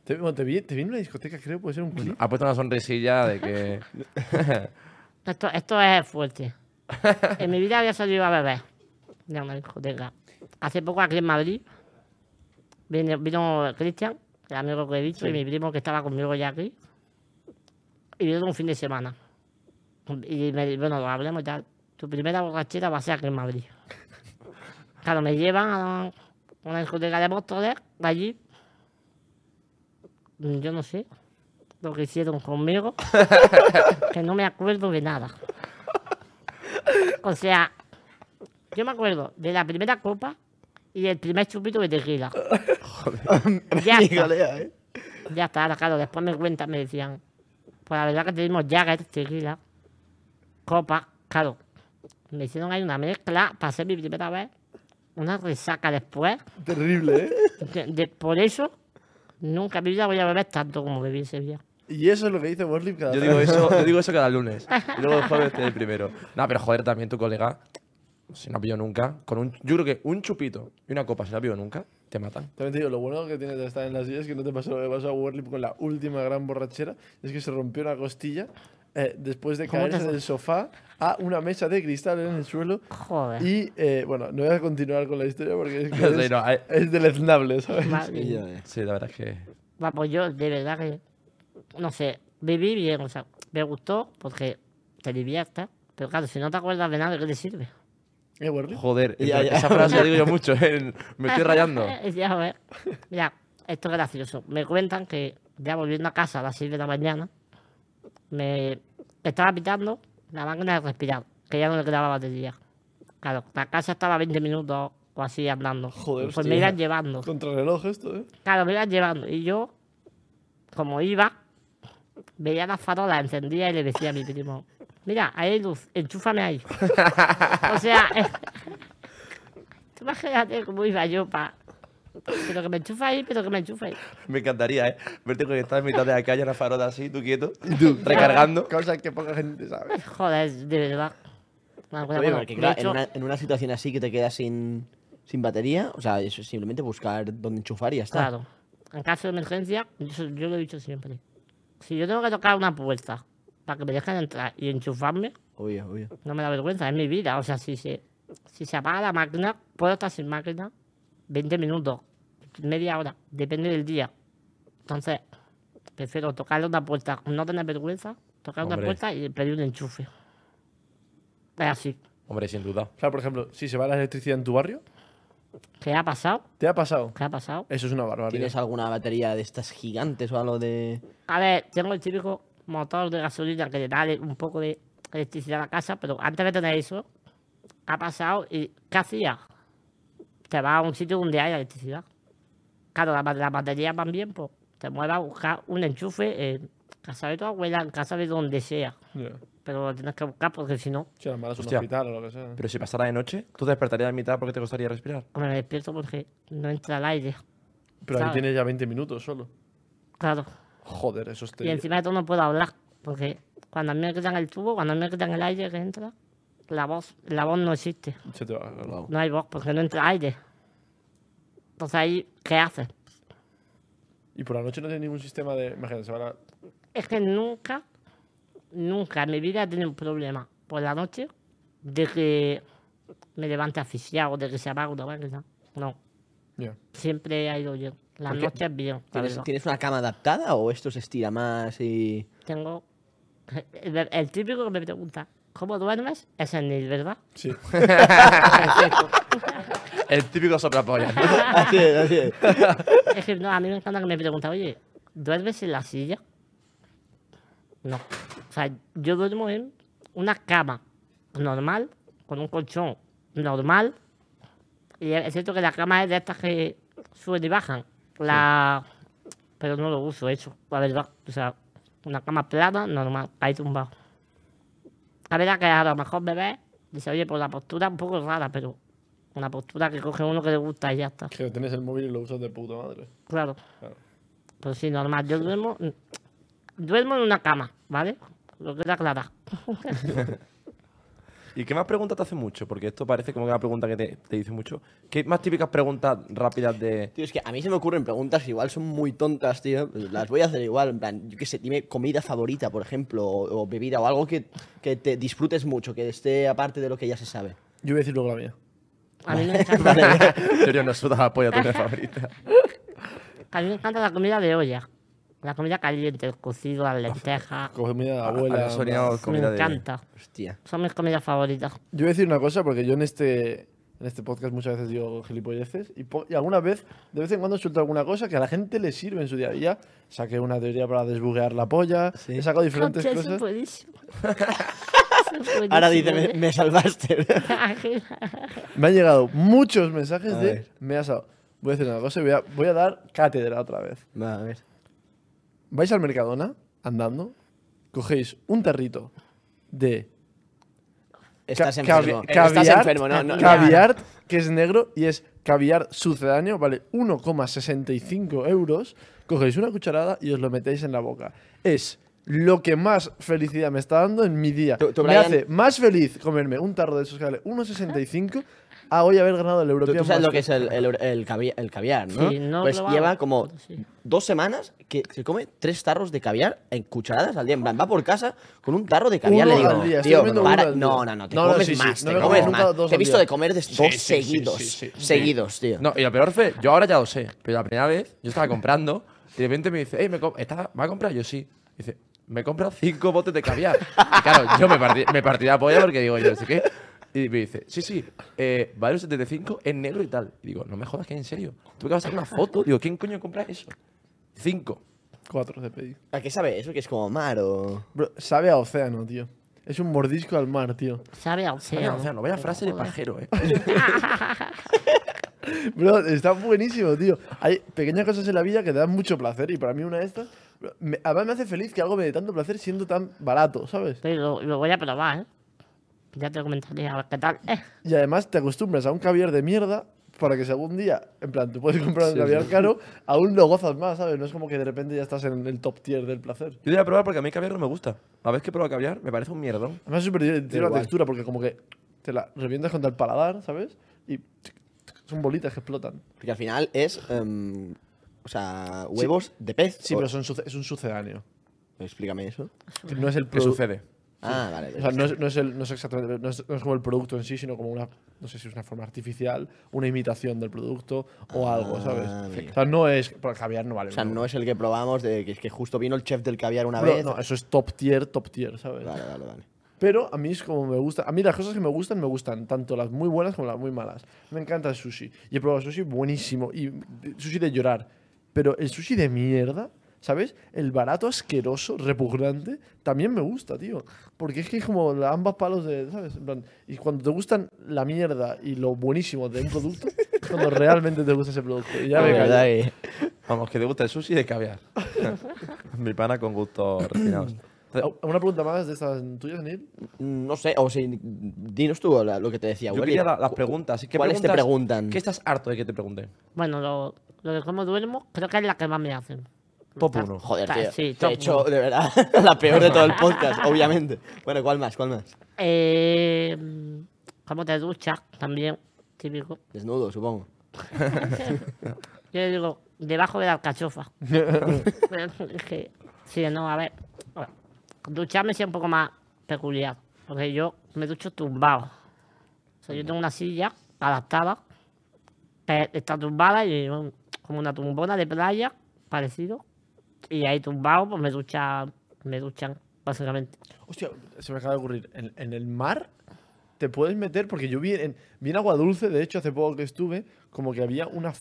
Te, bueno, te, vi, te vi en una discoteca, creo, puede ser un clip.
Ha puesto una sonrisilla de que...
Esto, esto es fuerte. En mi vida había salido a beber de una discoteca. Hace poco aquí en Madrid vino, vino Cristian, el amigo que he dicho, y mi primo que estaba conmigo ya aquí. Y vino un fin de semana. Y me bueno, lo hablemos ya. Tu primera borrachera va a ser aquí en Madrid. Claro, me llevan a una discoteca de Móstoles, allí. Yo no sé lo que hicieron conmigo que no me acuerdo de nada. O sea, yo me acuerdo de la primera copa y el primer chupito de tequila. Ya
Mi
está.
¿eh?
Ya está, claro, después me cuentan, me decían, pues la verdad que tenemos Jagger, tequila, copa, claro. Me hicieron ahí una mezcla para ser mi primera vez, una resaca después.
Terrible, ¿eh?
de- de- por eso, nunca en mi vida voy a beber tanto como bebí ese día.
Y eso es lo que dice Worley cada
Yo digo eso, yo digo eso cada lunes. Y luego el jueves te el primero. No, pero joder, también tu colega, si no ha pillado nunca, con un, yo creo que un chupito y una copa, si no ha pillado nunca, te matan.
También te digo, lo bueno que tienes de estar en las sillas es que no te pasó lo que pasó a Worley con la última gran borrachera. Es que se rompió una costilla eh, después de
¿Cómo te
caerse del sofá a una mesa de cristal en el suelo.
Joder.
Y eh, bueno, no voy a continuar con la historia porque es, que
Sí,
es,
no, hay-
es deleznable, ¿sabes?
Eh.
Sí, la verdad es que.
Va, pues yo, de verdad que, no sé, viví bien, o sea, me gustó porque te diviertes, pero claro, si no te acuerdas de nada, ¿qué te sirve?
¿Eh?
Joder,
Ya,
esa,
ya.
esa frase la digo yo mucho, ¿eh? me estoy rayando.
ya, a ver. Mira, esto es gracioso. Me cuentan que ya volviendo a casa a las 6 de la mañana, me estaba pitando la máquina de respirar, que ya no le quedaba batería. Claro, la casa estaba a 20 minutos o así andando.
Joder,
pues me iban llevando.
Contrarreloj esto, ¿eh?
Claro, me iban llevando. Y yo, como iba, veía las farolas, encendía y le decía a mi primo, mira, ahí hay luz, enchúfame ahí. o sea, tú imagínate cómo iba yo para... Pero que me enchufa ahí, pero que me enchufa ahí.
Me encantaría, ¿eh? Verte que estás en mitad de la calle, una farola así, tú quieto, recargando.
Cosa que poca gente sabe.
Joder, de verdad. Bueno,
Oye,
bueno,
porque claro, en, una, en una situación así que te quedas sin, sin batería, o sea, eso es simplemente buscar dónde enchufar y ya está.
Claro. En caso de emergencia, yo, yo lo he dicho siempre. Si yo tengo que tocar una puerta para que me dejen entrar y enchufarme,
Obvio, obvio.
no me da vergüenza, es mi vida. O sea, si se, si se apaga la máquina, puedo estar sin máquina 20 minutos, media hora, depende del día. Entonces, prefiero tocar una puerta, no tener vergüenza, tocar una
Hombre.
puerta y pedir un enchufe. Es así.
Hombre, sin duda.
Claro, por ejemplo, si se va la electricidad en tu barrio,
¿Qué ha pasado?
¿te ha pasado?
¿Qué ha pasado?
Eso es una barbaridad.
¿Tienes alguna batería de estas gigantes o algo de...?
A ver, tengo el típico motor de gasolina que le da un poco de electricidad a la casa, pero antes de tener eso, ha pasado y ¿qué hacía? Te vas a un sitio donde hay electricidad. Claro, las la baterías van bien, pues te mueves a buscar un enchufe en casa de tu abuela, en casa de donde sea.
Ya.
Pero lo tienes que buscar porque si no,
Si a lo mejor es un hospital o lo que sea.
Pero si pasara de noche, ¿tú te despertarías en mitad porque te costaría respirar?
me despierto porque no entra el aire.
Pero ahí
¿sabes?
tienes ya 20 minutos solo.
Claro.
Joder, eso es
Y encima de todo no puedo hablar, porque cuando a mí me quitan el tubo, cuando a mí me quitan el aire que entra, la voz, la voz no existe.
Se te va. claro.
Wow.
No hay voz porque no entra aire. Entonces ahí, ¿qué haces?
Y por la noche no tienes ningún sistema de. Imagínate, se va la.
Es que nunca, nunca en mi vida he tenido un problema por la noche de que me levante asfixiado, de que se apague una máquina. No,
Ya.
siempre ha ido bien. Las
Porque
noches bien, la
¿Tienes,
verdad.
tienes una cama adaptada o esto se estira más y...?
Tengo... El, el típico que me pregunta, ¿cómo duermes? Es el Nil, ¿verdad?
Sí.
El típico soplapolla. ¿no?
Así es, así es.
Es que no, a mí me encanta que me pregunten, oye, ¿duermes en la silla? No. O sea, yo duermo en una cama normal, con un colchón normal. Y es cierto que la cama es de estas que suben y bajan. La... Pero no lo uso eso, la verdad. O sea, una cama plana, normal, ahí tumbado. La verdad que a lo mejor me ves, dice, oye, pues la postura un poco rara, pero una postura que coge uno que le gusta y ya está.
Que tienes el móvil y lo usas de puta madre.
Claro.
Claro.
Pero sí, normal. Yo duermo, duermo en una cama, ¿vale? Lo que era clara.
¿Y qué más preguntas te hace mucho? Porque esto parece como que una pregunta que te, te dice mucho. ¿Qué más típicas preguntas rápidas de.
Tío, es que a mí se me ocurren preguntas igual son muy tontas, tío. Las voy a hacer igual, en plan, yo qué sé, dime comida favorita, por ejemplo, o, o bebida, o algo que, que te disfrutes mucho, que esté aparte de lo que ya se sabe.
Yo voy a decir luego la mía.
A mí me encanta,
En serio, no suda la polla tu favorita.
a mí me encanta la comida de olla. La comida caliente, el cocido, las lentejas.
Comida de
Ah,
abuela.
soñado
Me
de.
encanta.
Hostia.
Son mis comidas favoritas.
Yo voy a decir una cosa, porque yo en este, en este podcast muchas veces digo gilipolleces, y, alguna vez, de vez en cuando suelto alguna cosa que a la gente le sirve en su día a día. Saqué una teoría para desbuguear la polla,
Sí.
he sacado diferentes cosas.
es
Ahora dice,
buenísimo,
me, me salvaste.
Me han llegado muchos mensajes
A
de
ver.
me has voy a decir una cosa y voy a, voy a dar cátedra otra vez.
Va, a ver.
Vais al Mercadona, andando, cogéis un tarrito de
Estás enfermo.
cavi-
Estás
caviar,
enfermo, no, no.
caviar, que es negro y es caviar sucedáneo, vale 1,65 euros. Cogéis una cucharada y os lo metéis en la boca. Es lo que más felicidad me está dando en mi día.
Tú- tú,
me
Brian-
hace más feliz comerme un tarro de esos que vale 1,65 a hoy haber ganado el
Tú,
European
tú sabes lo que es el, el, el caviar, el caviar, ¿no?
Sí, no
pues lleva como
sí.
dos semanas que se come tres tarros de caviar en cucharadas al día. En plan, va por casa con un tarro de caviar.
Uno
le digo,
al día,
tío, para-
al día".
no, no, no, te
No,
comes
sí, sí,
más, te
me
comes más.
dos
Te he visto de comer de
Sí,
dos
sí, sí,
seguidos.
sí, sí, sí.
seguidos, tío.
No, y lo peor fue, yo ahora ya lo sé, pero la primera vez yo estaba comprando y de repente me dice, hey, me co- ¿estás- ¿va a comprar? Yo sí. Dice, me he comprado cinco botes de caviar. Y claro, yo me partí, me partí la polla porque digo, yo sé qué. Y me dice, sí, sí, eh, vale un 75, es negro y tal. Y digo, no me jodas, que en serio. Tuve que pasar una foto. Digo, ¿quién coño compra eso? Cinco.
Cuatro de pedir.
¿A qué sabe eso? Que es como mar o.
Bro, sabe a océano, tío. Es un mordisco al mar, tío.
Sabe a océano.
sea, no vaya frase de pajero, eh.
Bro, está buenísimo, tío. Hay pequeñas cosas en la vida que te dan mucho placer y para mí una de estas... bro, me- además me hace feliz que algo me dé tanto placer siendo tan barato, ¿sabes?
Pero lo, lo voy a probar, ¿eh? Ya te comentaré a ver qué tal. Eh,
Y además te acostumbras a un caviar de mierda para que si algún día, en plan, tú puedes comprar un caviar caro, aún lo gozas más, ¿sabes? No es como que de repente ya estás en el top tier del placer.
Yo voy a probar porque a mí caviar no me gusta. La vez que probado caviar, me parece un mierdón.
Además es súper divertido la textura porque como que te la revientas contra el paladar, ¿sabes? Y son bolitas que explotan.
Porque al final es. em, o sea, huevos de pez.
Sí,
o-
pero son es un sucedáneo.
Explícame eso.
Que no es el
¿Qué
producto.
sucede?
Ah, vale.
O sea, no es, no es el- no es exactamente, no es, no es como el producto en sí, sino como una, no sé si es una forma artificial, una imitación del producto o algo, ¿sabes?
Ah.
O sea, no es, porque el caviar no vale.
O sea, no es el que probamos de que, que justo vino el chef del caviar una vez.
no, eso es top tier, top tier, ¿sabes?
Vale, vale, vale.
Pero a mí es como me gusta. A mí las cosas que me gustan, me gustan. Tanto las muy buenas como las muy malas. Me encanta el sushi. Y he probado sushi buenísimo. Y sushi de llorar. Pero el sushi de mierda, ¿sabes? El barato, asqueroso, repugnante, también me gusta, tío. Porque es que es como ambas palos de. ¿Sabes? En plan, y cuando te gustan la mierda y lo buenísimo de un producto, es cuando realmente te gusta ese producto. Y ya me callo.
Vamos, que te gusta el sushi de caviar. Mi pana con gustos refinados.
¿Una pregunta más de estas tuyas, Neil?
No sé, o si. Dinos tú la- lo que te decía,
Yo
Willy.
quería la- las preguntas. ¿Qué
¿Cuáles te
preguntas-
preguntan?
¿Qué estás harto de que te pregunten?
bueno, lo, lo de cómo duermo, creo que es la que más me hacen.
Top
Está-
uno.
Joder,
está-
tío.
Sí,
te he
top
hecho, de verdad, la peor de todo el podcast, obviamente. Bueno, ¿cuál más? ¿Cuál más?
Eh, cómo te duchas, también, típico.
Desnudo, supongo.
Yo le digo, debajo de la alcachofa. es que, sí, no, a ver. a ver, Ducharme sí es un poco más peculiar. Porque yo me ducho tumbado. O sea, yo tengo una silla adaptada. que está tumbada y como una tumbona de playa, parecido. Y ahí tumbado, pues me duchan, me duchan, básicamente.
Hostia, se me acaba de ocurrir. En, en el mar te puedes meter, porque yo vi en, vi en Agua Dulce, de hecho, hace poco que estuve, como que había una.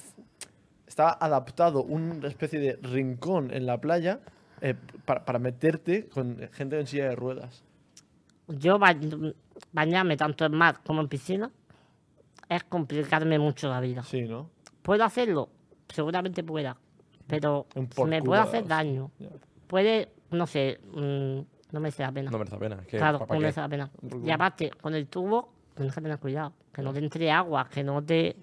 Estaba adaptado una especie de rincón en la playa eh, para, para meterte con gente en silla de ruedas.
Yo ba- bañarme tanto en mar como en piscina es complicarme mucho la vida.
Sí, ¿no?
¿Puedo hacerlo? Seguramente pueda. Pero me puede hacer daño. Puede, no sé, mm, no merece la pena.
No merece la pena.
claro,
¿pa- pa
no merece la pena. Y aparte, con el tubo, tienes que tener cuidado. Que no te entre agua, que no te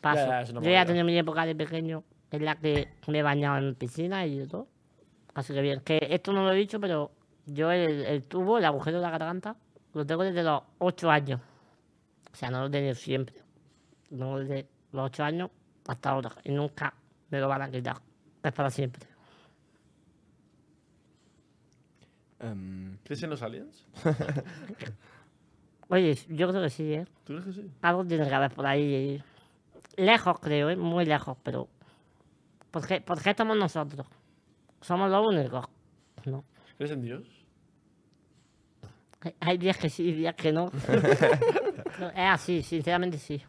paso.
No
Yo ya tenido mi época de pequeño en la que me he bañado en piscina y todo. Así que bien. Que esto no lo he dicho, pero yo el, el tubo, el agujero de la garganta, lo tengo desde los 8 años. O sea, no lo he tenido siempre. No desde los 8 años hasta ahora. Y nunca me lo van a quitar. Es para siempre.
Em,
¿Crees en los aliens?
Oye, yo creo que sí, ¿eh?
¿Tú crees que sí?
Algo tiene que haber por ahí. Lejos, creo, ¿eh? Muy lejos, pero. ¿Por qué, por qué estamos nosotros? Somos los únicos. No.
¿Crees en Dios?
Hay- días que sí y días que no. No, es así, sinceramente sí.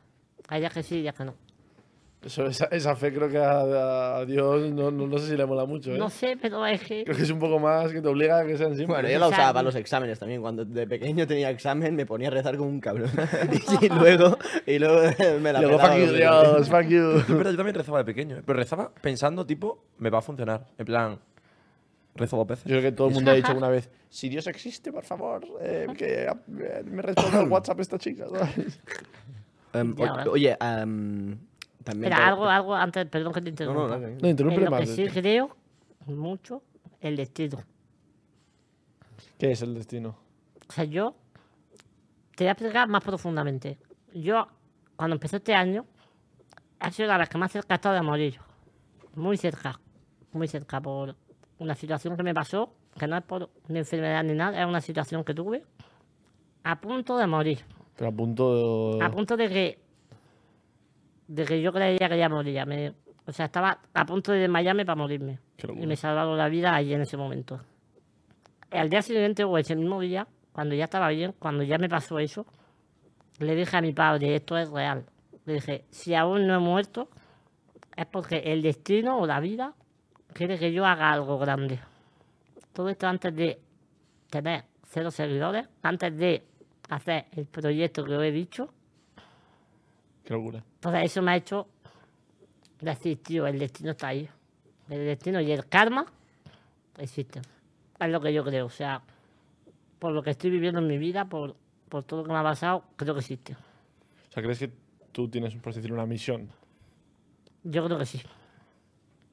Hay días que sí y días que no.
Eso, esa, esa fe creo que a, a Dios no, no, no sé si le mola mucho. ¿eh?
No sé, pero es que.
Creo que es un poco más que te obliga a que sean simples.
Bueno, yo la
sea,
usaba para los exámenes también. Cuando de pequeño tenía examen me ponía a rezar como un cabrón. y luego, y luego me la
Luego, fuck you, Dios, fuck you.
Es verdad, yo también rezaba de pequeño, ¿eh? pero rezaba pensando, tipo, me va a funcionar. En plan, rezo dos veces.
Yo creo que todo el mundo ha dicho alguna vez, si Dios existe, por favor, eh, que eh, me responda al WhatsApp esta chica. ¿sabes?
Ya,
o- oye, em, también.
Algo, algo antes, perdón que te interrumpa.
no.
No, interrúmpele
En lo que sí creo mucho el destino.
¿Qué es el destino?
O sea, yo te voy a explicar más profundamente. Yo, cuando empecé este año, ha sido la vez que más cerca he estado de morir. Muy cerca. Muy cerca por una situación que me pasó, que no es por una enfermedad ni nada, es una situación que tuve a punto de morir.
Pero a punto de...
A punto de que. De que yo creía que ya moría. Me- o sea, estaba a punto de desmayarme para morirme. Y me salvaron la vida allí en ese momento. Al día siguiente, o ese mismo día, cuando ya estaba bien, cuando ya me pasó eso, le dije a mi padre: esto es real. Le dije: si aún no he muerto, es porque el destino o la vida quiere que yo haga algo grande. Todo esto antes de tener cero seguidores, antes de hacer el proyecto que os he dicho.
Qué locura.
Entonces eso me ha hecho decir, tío, el destino está ahí. El destino y el karma existen. Es lo que yo creo. O sea, por lo que estoy viviendo en mi vida, por, por todo lo que me ha pasado, creo que existe.
O sea, ¿crees que tú tienes, por así decirlo, una misión?
Yo creo que sí.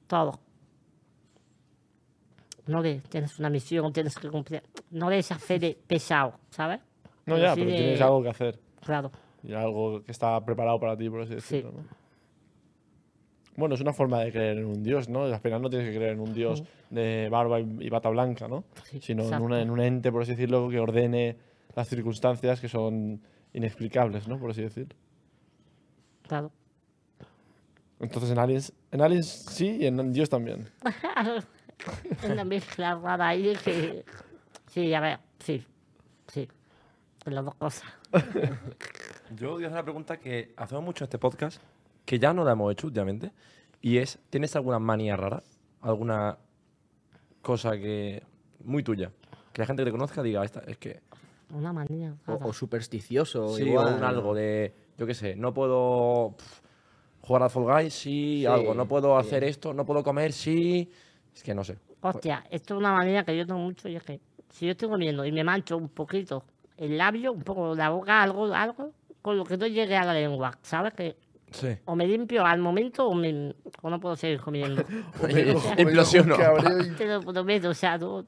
Todo. No le tienes una misión, tienes que cumplir. No le esa fe de pesado, ¿sabes?
No, ya,
sí
pero
de-
tienes algo que hacer.
Claro.
Y algo que está preparado para ti, por así decirlo, ¿no? Bueno, es una forma de creer en un dios, ¿no? Al final no tienes que creer en un dios de barba y, bata blanca, ¿no?
Sí,
Sino en,
exacto.
una- en un ente, por así decirlo, que ordene las circunstancias que son inexplicables, ¿no? Por así decir.
Claro.
Entonces en Aliens, en Aliens sí y en Dios también.
una mezcla rara ahí que. Sí, a ver, sí. Sí. Las dos cosas.
Yo voy a hacer una pregunta que hacemos mucho en este podcast, que ya no la hemos hecho últimamente, y es, ¿tienes alguna manía rara? ¿Alguna cosa que muy tuya? Que la gente que te conozca diga, esta, es que...
Una manía.
O, supersticioso.
Sí,
igual.
o un algo de, yo qué sé, no puedo jugar al Fall Guys, sí,
Sí,
algo, no puedo
sí.
hacer esto, no puedo comer, sí... Es que no sé.
Hostia, esto es una manía que yo tengo mucho y es que si yo estoy comiendo y me mancho un poquito el labio, un poco la boca, algo, algo, con lo que no llegue a la lengua, ¿sabes? Que
Sí.
o me limpio al momento o, me, o no puedo seguir comiendo.
Implosiono.
Te lo prometo, o sea, tú-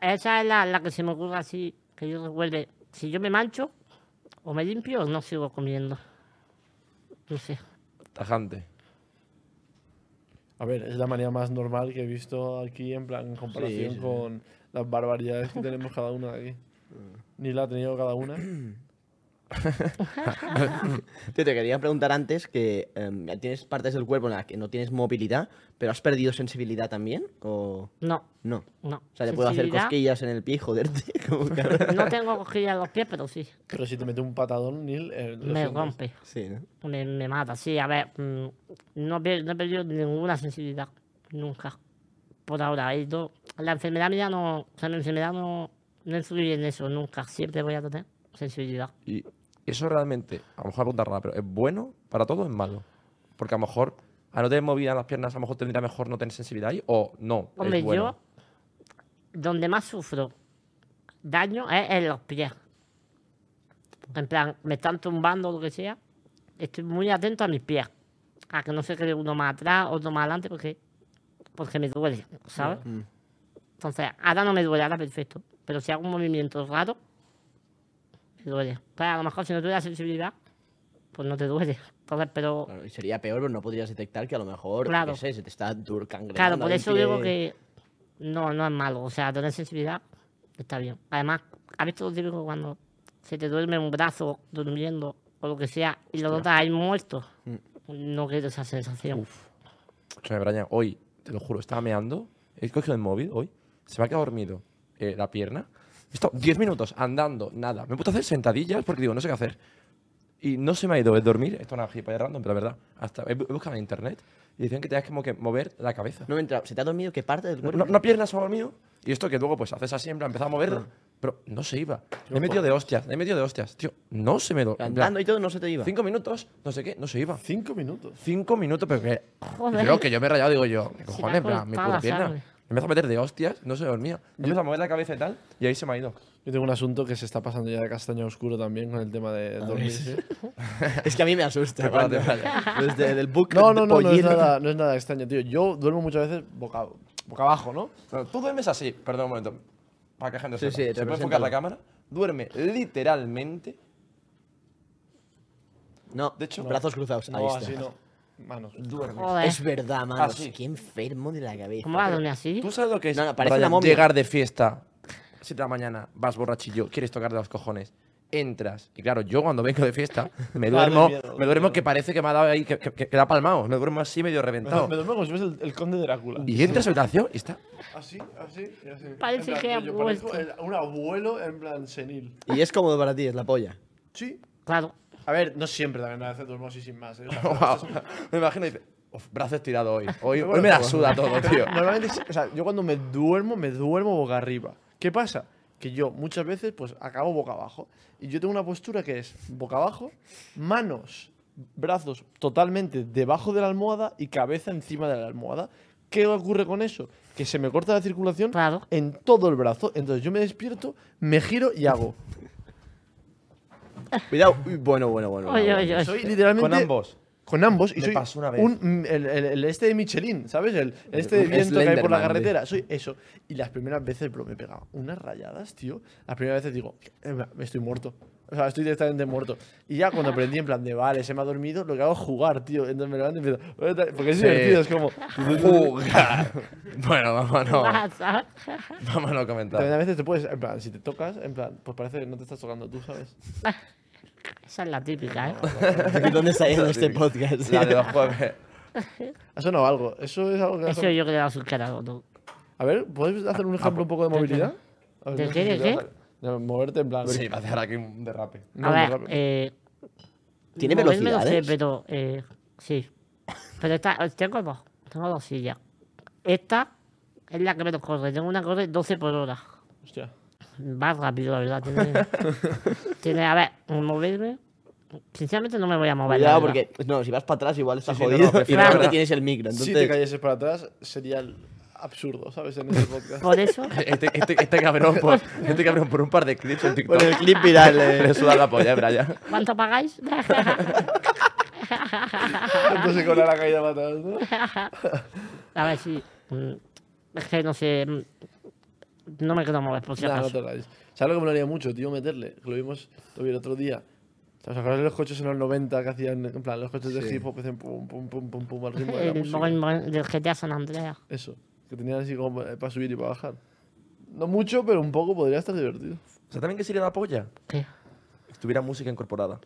esa es la, la que se me ocurre así, que yo recuerde. Si yo me mancho, o me limpio o no sigo comiendo. No sé.
Tajante.
A ver, es la manera más normal que he visto aquí, en plan, en comparación
sí, sí.
con las barbaridades que tenemos cada una de aquí. Ni la ha tenido cada una.
Tío, te quería preguntar antes que em, tienes partes del cuerpo en las que no tienes movilidad, pero ¿has perdido sensibilidad también? ¿O
No,
no?
no.
O sea, ¿le puedo hacer cosquillas en el pie y joderte? Como.
No tengo cosquillas en los pies, pero sí.
Pero si te mete un patadón, Neil, eh,
Me
sientes.
rompe.
Sí, ¿no?
Me, me mata, sí, a ver, mm, no, he, no he perdido ninguna sensibilidad, nunca, por ahora. ido- la enfermedad mía no, o sea, la enfermedad no, no influye en eso, nunca, siempre voy a tener sensibilidad.
Y eso realmente, a lo mejor pregunta rara, pero ¿es bueno para todo o es malo? Porque a lo mejor, a no tener movida en las piernas, a lo mejor tendría mejor no tener sensibilidad ahí, o no.
Hombre,
es bueno.
yo, donde más sufro daño es en los pies. En plan, me están tumbando o lo que sea, estoy muy atento a mis pies, a que no se quede uno más atrás, otro más adelante, porque, porque me duele, ¿sabes?
Mm.
Entonces, ahora no me duele, ahora perfecto. Pero si hago un movimiento raro, duele. Claro, a lo mejor si no tuviera sensibilidad, pues no te duele. Entonces, pero,
Claro, y sería peor, pero no podrías detectar que a lo mejor,
Claro.
qué sé, se te está durcangrenando
claro, por eso digo que no, no es malo. O sea, tener sensibilidad está bien. Además, ¿has visto lo típico cuando se te duerme un brazo durmiendo o lo que sea y lo notas ahí muerto? No quiero esa sensación.
Escúchame, Brian, hoy, te lo juro, estaba meando, he cogido el móvil hoy, se me ha quedado dormido eh, la pierna. He estado 10 minutos andando, nada. Me he puesto a hacer sentadillas porque digo, no sé qué hacer. y no se me ha ido el dormir. Esto es una gilipollas random, pero la verdad. Hasta he bu- buscado en internet y decían que tenías como que mover la cabeza.
No me he enterado. ¿Se te ha dormido qué parte del cuerpo?
Una, una pierna se me ha dormido y esto que luego pues haces así, en plan, empezaba a moverla, pero no se iba. Le he metido de hostias, le he metido de hostias. Tío, no se me... do- en plan,
Andando y todo no se te iba.
Cinco minutos, no sé qué, no se iba.
Cinco minutos.
Cinco minutos, pero que.
Joder.
Creo que yo me he rayado, digo yo, ¿qué cojones? En plan, mi puta pierna. Me empezó a meter de hostias, no se dormía. Me empezó a mover la cabeza y tal, y ahí se me ha ido.
Yo tengo un asunto que se está pasando ya de castaño oscuro también con el tema de dormirse.
Es que a mí me asusta.
Prepárate,
Desde el book
No, no, no, no es, nada, no es nada extraño, tío. Yo duermo muchas veces boca, boca abajo, ¿no?
Pero tú duermes así, perdón un momento, para que gente
Sí,
sepa.
sí,
¿Se puede enfocar la cámara? Duerme literalmente.
No,
De hecho-
brazos cruzados. Ahí está.
así no. Manos.
Duermes.
Joder.
Es verdad, manos.
Así.
Qué enfermo de la cabeza.
¿Cómo va a dormir así?
¿Tú sabes lo que es
No, no, parece
Brian,
una momia.
llegar de fiesta, 7 de la mañana, vas borrachillo, quieres tocar de los cojones, entras. Y claro, yo cuando vengo de fiesta, me
Ah,
duermo,
miedo,
me duermo
miedo.
que parece que me ha dado ahí, que, que, que, ha palmado. Me duermo así medio
Me,
reventado.
me duermo como si fuese el, el conde de Drácula.
Y entras a la habitación y está.
Así, así y así.
Parece
En plan,
que ha vuelto.
el- un abuelo en plan senil.
Y es cómodo para ti, es la polla.
Sí.
Claro.
A ver, no siempre también me hace duermo así sin más. ¿eh? O sea,
Wow. Me imagino y dice, "Uf, brazo estirado hoy. Hoy, hoy me la suda todo, tío.
Normalmente, o sea, yo cuando me duermo, me duermo boca arriba. ¿Qué pasa? Que yo muchas veces pues acabo boca abajo. Y yo tengo una postura que es boca abajo, manos, brazos totalmente debajo de la almohada y cabeza encima de la almohada. ¿Qué ocurre con eso? Que se me corta la circulación
Claro.
en todo el brazo. Entonces yo me despierto, me giro y hago.
Cuidado. Uy, bueno, bueno, bueno.
Oye,
bueno.
oye, oye.
Soy literalmente.
Con ambos.
Con ambos. Y
Me
soy
pasó una vez.
un- el, el- el este de Michelin, ¿sabes? El, el este de viento que hay por la
Slenderman,
carretera. Soy eso. Y las primeras veces, bro, me pegaba unas rayadas, tío. Las primeras veces digo, eh, me estoy muerto. O sea, estoy directamente muerto. Y ya cuando aprendí en plan de, vale, se me ha dormido, lo que hago es jugar, tío. Entonces me levanto y empiezo. Porque es
Sí.
divertido, es como.
Jugar. bueno, vámonos. Vámonos a
También
comentar.
a veces te puedes, en plan, si te tocas, en plan, pues parece que no te estás tocando tú, ¿sabes?
Esa es la típica, ¿eh?
¿De ¿Dónde está yendo este podcast?
La de los jueves.
Ha sonado algo. Eso es algo que.
Eso yo creo que era tú.
A ver, ¿puedes hacer un ejemplo un poco de movilidad? A ver,
¿De
no
qué, de qué?
de moverte en plan.
Sí, va a hacer aquí un derrape.
No,
a ver, eh,
¿Tiene
moverme no sé, pero eh, sí. Pero esta, tengo dos, tengo dos sillas. Esta es la que menos corre, tengo una que corre 12 por hora.
Hostia.
Va rápido, la verdad. Tiene, tiene a ver, moverme. Sinceramente no me voy a mover.
Cuidado, porque no, si vas para atrás igual estás
Sí, sí, no,
jodido
no,
y
Claro.
te tienes el micro. Entonces,
Si te cayeses para atrás, sería absurdo, ¿sabes? En este podcast.
Por eso,
Este, este, este cabrón por, este cabrón por un par de clips en TikTok.
Con el clip viral, eh.
Le suda la polla, eh, Brian.
¿cuánto pagáis?
Entonces con la caída para atrás, ¿no?
a ver si. mm, Es que no sé. No me quiero mover, por si
Nah, no
acaso.
te rayes. ¿Sabes lo que me haría mucho, tío? Meterle. Lo vimos lo vi el otro día. ¿Os acordáis de los coches en los 90 que hacían, en plan, los coches de
Sí.
hip hop hacían pum, pum, pum, pum, pum, al ritmo de la
El
música?
boing, boing del GTA San Andreas.
Eso. Que tenían así como eh, para subir y para bajar. No mucho, pero un poco podría estar divertido.
O sea, también que sería la polla.
¿Qué?
Que tuviera música incorporada.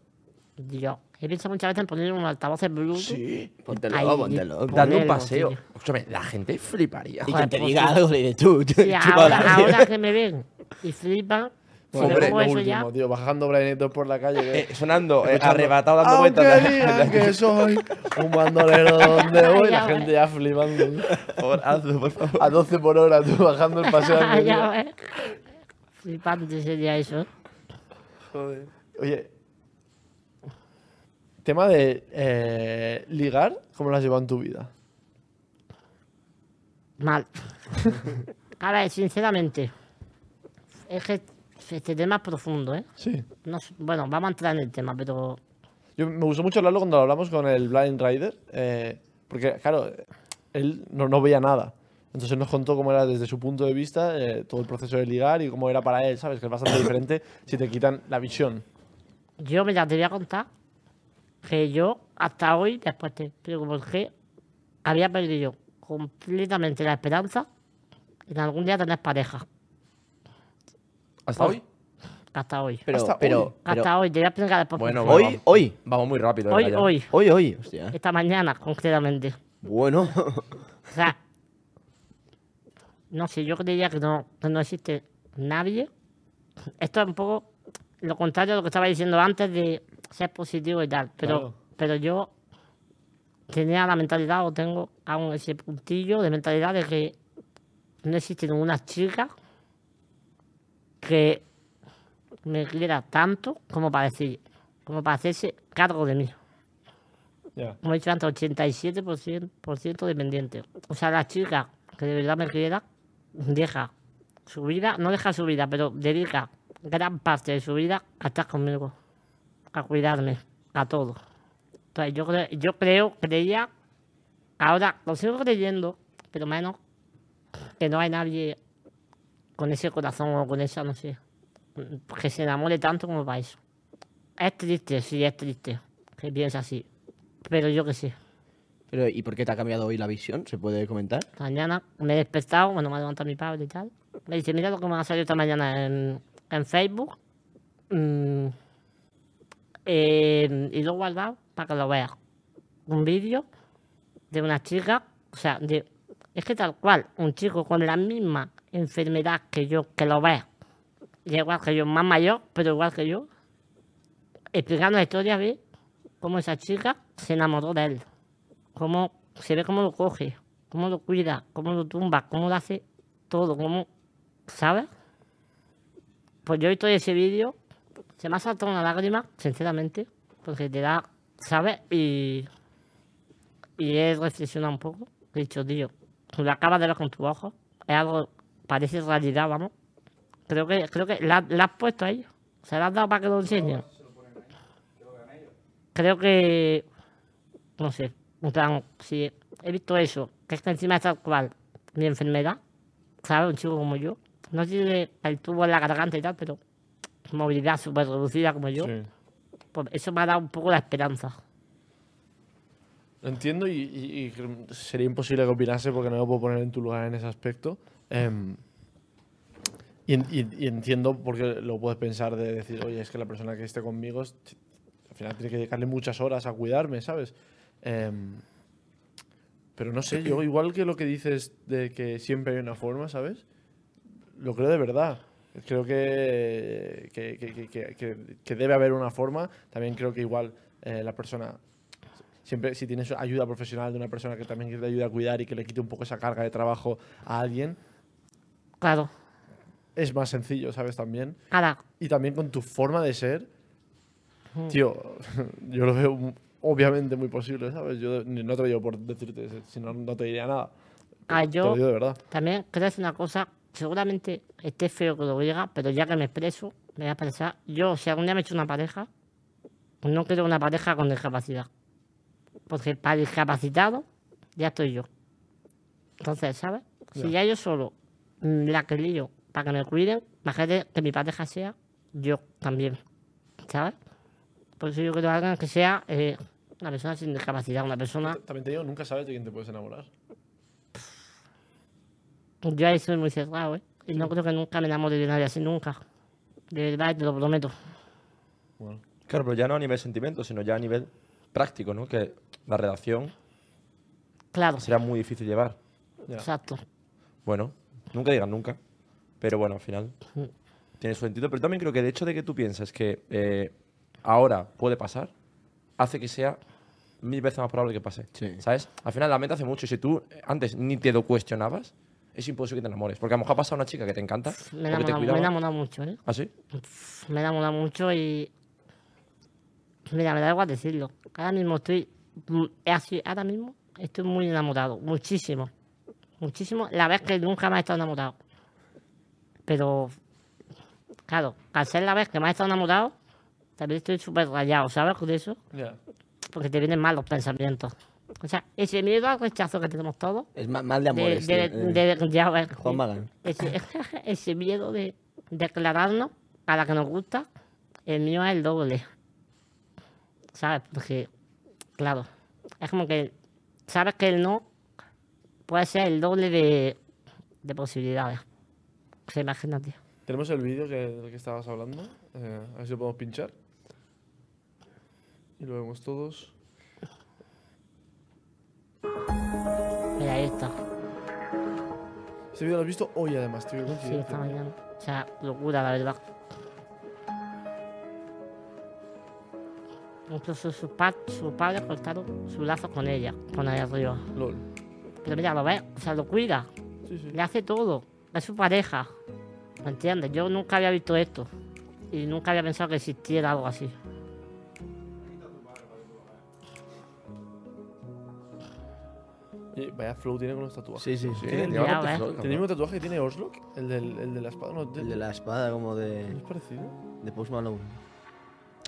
Yo he pensado muchas veces en poner un altavoz en Bluetooth.
Sí.
Póntelo,
Ahí,
póntelo.
Dando un paseo. Escúchame, la gente fliparía.
Y que te
pues
diga algo, le dices tú.
Sí,
chupa
ahora, ahora que me ven y flipan, si
Bueno,
Hombre,
lo último,
ya.
tío. Bajando Brian por la calle.
Eh, sonando, eh, arrebatado dando vueltas.
digan que soy un bandolero donde voy, la gente ya flipando.
Por hazlo, por favor.
A 12 por hora, tú bajando el paseo. de
ya. Flipante sería eso.
Joder. Oye, tema de eh, ligar, ¿cómo lo has llevado en tu vida?
Mal. A ver, sinceramente, es que este tema es profundo, ¿eh?
Sí.
No bueno, vamos a entrar en el tema, pero
Yo, me gustó mucho hablarlo cuando lo hablamos con el Blind Rider, eh, porque, claro, él no, no veía nada. Entonces nos contó cómo era desde su punto de vista eh, todo el proceso de ligar y cómo era para él, ¿sabes? Que es bastante diferente si te quitan la visión.
yo mira, te voy a contar que yo hasta hoy, después te explico por qué, había perdido completamente la esperanza en algún día tener pareja.
¿Hasta hoy?
Hasta hoy.
Pero,
Hasta
pero,
hoy.
pero
hasta hoy, te voy a explicar después.
Bueno,
hoy, hoy,
Vamos muy rápido.
hoy, hoy,
hoy, hoy, hostia.
esta mañana concretamente.
Bueno,
O sea, no sé, yo creía que no, que no existe nadie. Esto es un poco lo contrario a lo que estaba diciendo antes de ser positivo y tal. Pero,
Claro.
pero yo tenía la mentalidad, o tengo aún ese puntillo de mentalidad de que no existe ninguna chica que me quiera tanto como para decir, como para hacerse cargo de mí.
Ya.
Como he dicho antes, 87% por ciento dependiente. O sea, la chica que de verdad me quiera, deja su vida, no deja su vida, pero dedica gran parte de su vida a estar conmigo, a cuidarme, a todo. Entonces, yo, creo- yo creo, creía, ahora lo sigo creyendo, pero menos que no hay nadie con ese corazón o con esa, no sé, que se enamore tanto como para eso. Es triste, sí, es triste, que piensa así. Pero yo que sé.
Pero, ¿y por qué te ha cambiado hoy la visión? ¿Se puede comentar?
Mañana me he despertado, bueno, me ha levantado mi padre y tal. Me dice, mira lo que me ha salido esta mañana en, en Facebook. Mm, y lo he guardado para que lo veas. Un vídeo de una chica, o sea, es que tal cual, un chico con la misma enfermedad que yo, que lo ve, y igual que yo, más mayor, pero igual que yo, explicando la historia de cómo esa chica se enamoró de él cómo se ve cómo lo coge, cómo lo cuida, cómo lo tumba, cómo lo hace todo, cómo, ¿sabes? Pues yo he visto ese vídeo, se me ha saltado una lágrima, sinceramente, porque te da, ¿sabes? Y, y he reflexionado un poco, he dicho, tío, tú lo acabas de ver con tus ojos, es algo, parece realidad, vamos. Creo que, creo que la, la has puesto ahí, se la has dado para que lo enseñen. Creo que no sé, plan, si he visto eso, que es que encima es tal cual mi enfermedad, ¿sabes? Un chico como yo, no tiene el tubo en la garganta y tal, pero movilidad súper reducida como yo,
Sí.
pues eso me ha dado un poco la esperanza.
Entiendo y, y- y sería imposible que opinase porque no me puedo poner en tu lugar en ese aspecto. Em, y, y- entiendo por qué lo puedes pensar de decir, oye, es que la persona que esté conmigo al final tiene que dedicarle muchas horas a cuidarme, ¿sabes? Em, pero no sé, yo igual que lo que dices de que siempre hay una forma, ¿sabes? Lo creo de verdad. Creo que, que, que- que- debe haber una forma. También creo que igual eh, la persona siempre si tienes ayuda profesional de una persona que también te ayude a cuidar y que le quite un poco esa carga de trabajo a alguien,
Claro,
es más sencillo, ¿sabes? También.
ahora,
Y también con tu forma de ser, tío, yo lo veo obviamente muy posible, ¿sabes? Yo no te lo digo por decirte, si no, no te diría nada.
ah,
Te lo
yo
digo de verdad.
también creo que es una cosa, seguramente esté feo que lo diga, pero ya que me expreso, me voy a expresar. Yo, si algún día me he hecho una pareja, no quiero una pareja con discapacidad. Porque para discapacitado ya estoy yo. Entonces, ¿sabes? Si ya yo solo mm, la que lío para que me cuiden, imagínate que mi pareja sea yo también. ¿Sabes? Por eso yo quiero a alguien que sea eh, una persona sin discapacidad, una persona.
También te digo, nunca sabes de quién te puedes enamorar.
Yo ahí soy muy cerrado, ¿eh? Y no creo que nunca me enamore de nadie así, nunca. De verdad, te lo prometo.
Bueno,
Claro, pero ya no a nivel sentimiento, sino ya a nivel práctico, ¿no? Que la relación
Claro,
será muy difícil llevar.
ya.
exacto.
Bueno, nunca digan nunca. Pero bueno, al final tiene su sentido. Pero también creo que el hecho de que tú pienses que eh, ahora puede pasar, hace que sea mil veces más probable que pase.
Sí.
¿Sabes? Al final la mente hace mucho. Y si tú eh, antes ni te lo cuestionabas, es imposible que te enamores. Porque a lo mejor ha pasado una chica que te encanta,
Me he enamorado, mucho, ¿eh?
¿Ah, sí?
Me he enamorado mucho y. Mira, me da igual decirlo. Ahora mismo estoy. mm, así, ahora mismo estoy muy enamorado. Muchísimo. Muchísimo. La vez que nunca me he estado enamorado. Pero. Claro, al ser la vez que me he estado enamorado, también estoy súper rayado, ¿sabes? Con eso. Porque te vienen mal los pensamientos. O sea, ese miedo al rechazo que tenemos todos.
Es ma- mal de
De,
amores.
de.
Eh,
de- ya ves,
Juan Magán.
ese, ese miedo de declararnos a la que nos gusta, el mío es el doble. ¿Sabes? Porque, claro, es como que sabes que el no puede ser el doble de, de posibilidades. O sea, imagínate.
Tenemos el vídeo que, del que estabas hablando. eh, a ver si lo podemos pinchar. Y lo vemos todos.
Mira, ahí está.
Este vídeo lo has visto hoy además, tío.
Sí, esta mañana. O sea, locura, la verdad. Incluso sus, pa- sus padres cortaron su lazo con ella, con ahí arriba.
LOL.
Pero mira, lo ves, o sea, lo cuida,
Sí, sí.
le hace todo, es su pareja. ¿Me entiendes? Yo nunca había visto esto. Y nunca había pensado que existiera algo así.
Y vaya flow tiene con los tatuajes.
Sí, sí, sí.
Tiene el, tiene mismo tatuaje que tiene Oslo, el, del, el de la espada. No,
El de la espada como
¿no
de,
es parecido?
de Post Malone.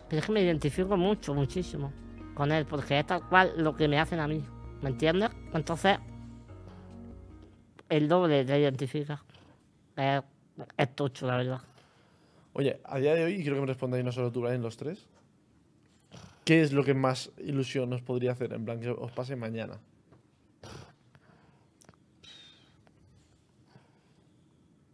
Pero es que me identifico mucho, muchísimo con él, porque es tal cual lo que me hacen a mí. ¿Me entiendes? Entonces, el doble te identifica. Es, es tocho, la verdad.
Oye, a día de hoy, y quiero que me respondáis no solo tú, Brian, los tres. ¿Qué es lo que más ilusión os podría hacer? En plan, que os pase mañana.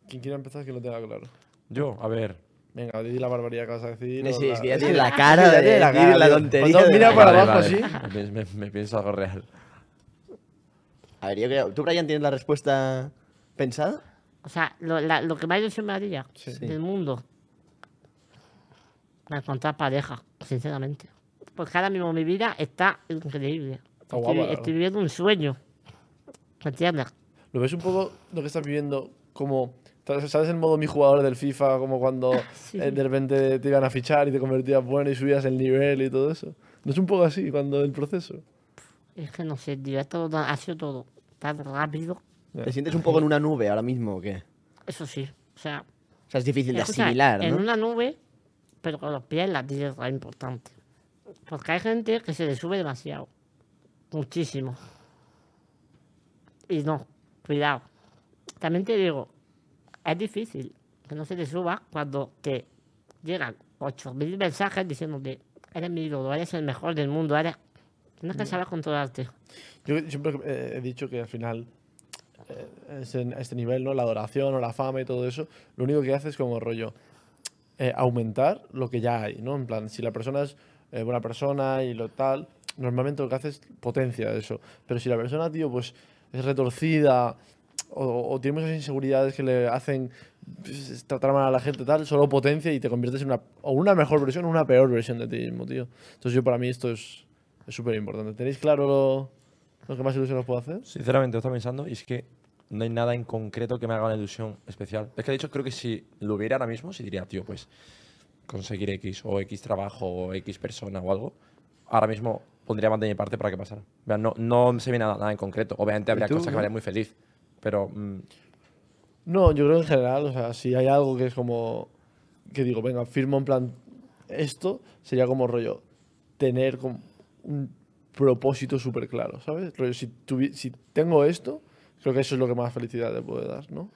Quien quiera empezar, que lo tenga claro.
Yo, a ver.
Venga, di la barbaridad que vas a decir.
Sí,
o
sí,
la-
es que ya tiene la cara de
la cara,
la tontería.
Cuando mira para
Vale,
abajo
vale.
así.
Me, me- me pienso algo real.
A ver, yo creo. ¿Tú, Brian, tienes la respuesta pensada?
O sea, lo, la- lo que más ilusión me haría
Sí.
del mundo, encontrar pareja, sinceramente. Porque ahora mismo mi vida está increíble.
Está
estoy,
guapa,
estoy viviendo un sueño. ¿Me entiendes?
¿Lo ves un poco lo que estás viviendo como... ¿Sabes el modo mi jugador del FIFA? Como cuando
Sí.
eh, de repente te iban a fichar y te convertías bueno y subías el nivel y todo eso. ¿No es un poco así cuando el proceso?
Es que no sé, tío, todo, ha sido todo tan rápido.
¿Te sientes un poco en una nube ahora mismo o qué?
Eso sí. O sea,
O sea, es difícil de
escucha,
asimilar,
en una nube, pero con los pies en la tierra, es importante. Porque hay gente que se le sube demasiado. Muchísimo. Y no, cuidado. También te digo, es difícil que no se te suba cuando te llegan 8.000 mensajes diciéndote, eres mi ídolo, eres el mejor del mundo, eres... Tienes que saber controlarte.
Yo siempre eh, he dicho que al final, eh, es en- a este nivel, ¿no? La adoración o la fama y todo eso, lo único que hace es como rollo eh, aumentar lo que ya hay, ¿no? En plan, si la persona es eh, buena persona y lo tal, normalmente lo que hace es potencia eso. Pero si la persona, tío, pues es retorcida o, o tiene muchas inseguridades que le hacen pues, tratar mal a la gente tal, solo potencia y te conviertes en una, o una mejor versión o una peor versión de ti mismo, tío. Entonces yo para mí esto es es súper importante. ¿Tenéis claro lo, lo que más ilusión os puedo hacer?
Sinceramente, lo estaba pensando y es que no hay nada en concreto que me haga una ilusión especial. Es que de hecho creo que si lo hubiera ahora mismo, si diría, tío, pues conseguir X o X trabajo o X persona o algo, ahora mismo pondría más de mi parte para que pasara. No, no se ve nada, nada en concreto. Obviamente habría
tú,
cosas que me harían muy feliz, pero mm,
No, yo creo en general, o sea, si hay algo que es como. que digo, venga, firmo en plan. Esto sería como rollo. tener como un propósito súper claro, ¿sabes? Rollo, si, tuvi- si tengo esto, creo que eso es lo que más felicidad te puede dar, ¿no?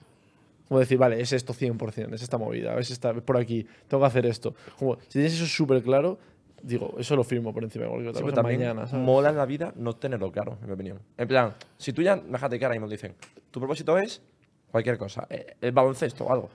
Como decir, vale, es esto 100%, es esta movida, es esta, por aquí, tengo que hacer esto. Como, si tienes eso súper claro, digo, eso lo firmo por encima de cualquier otra
Sí,
cosa
también
mañana, ¿sabes?
mola en la vida no tenerlo claro, en mi opinión. En plan, si tú ya, déjate que ahora mismo te dicen, tu propósito es cualquier cosa, eh, el baloncesto o algo,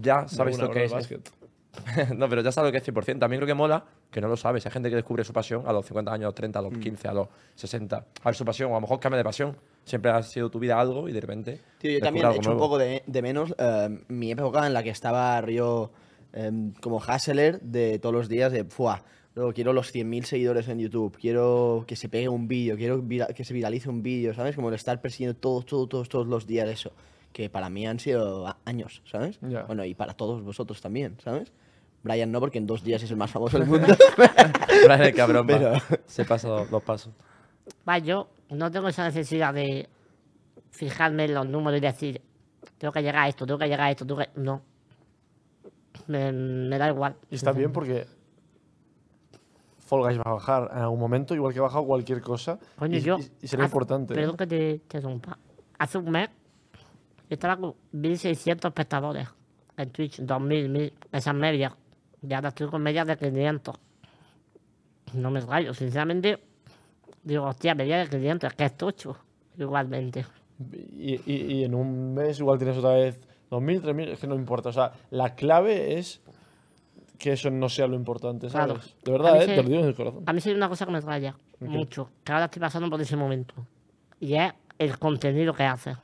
ya sabes lo que es.
básquet.
no, pero ya sabes lo que es 100%. También creo que mola que no lo sabes. Hay gente que descubre su pasión a los 50 años, a los 30, a los
Mm.
15, a los 60. A ver su pasión, o a lo mejor cambia de pasión. Siempre ha sido tu vida algo y de repente.
Tío, yo también he hecho un
nuevo.
poco de, de menos eh, mi época en la que estaba yo em, como hustler de todos los días de, ¡fua! Luego quiero los 100.000 seguidores en YouTube, quiero que se pegue un vídeo, quiero que se viralice un vídeo, ¿sabes? Como el estar persiguiendo todos, todos, todos, todos los días eso. Que para mí han sido años, ¿sabes? Bueno, y para todos vosotros también, ¿sabes? Brian no, porque en dos días es el más famoso del mundo.
Brian el cabrón, va.
Pero-
Se pasa dos, dos pasos.
Va, yo no tengo esa necesidad de fijarme en los números y decir, tengo que llegar a esto, tengo que llegar a esto, tengo que... No. Me, me da igual.
Y está bien porque Fall Guys va a bajar en algún momento, igual que ha bajado cualquier cosa.
Coño,
y,
yo...
y- será
hace-
importante. ¿eh?
Perdón que te, te interrumpa. Hace un mes estaba con 1.600 espectadores en Twitch, 2.000, 1.000, esas medias. Y ahora estoy con medias de 500. No me rayo, sinceramente. Digo, hostia, media de 500, es que es tocho. Igualmente.
Y, y- y en un mes igual tienes otra vez 2.000, 3.000, es que no importa. O sea, la clave es que eso no sea lo importante, ¿sabes?
Claro.
De verdad, ¿eh?
se-
Te lo digo en el corazón.
A mí sí hay una cosa que me raya mucho, que ahora estoy pasando por ese momento. Y es el contenido que hace.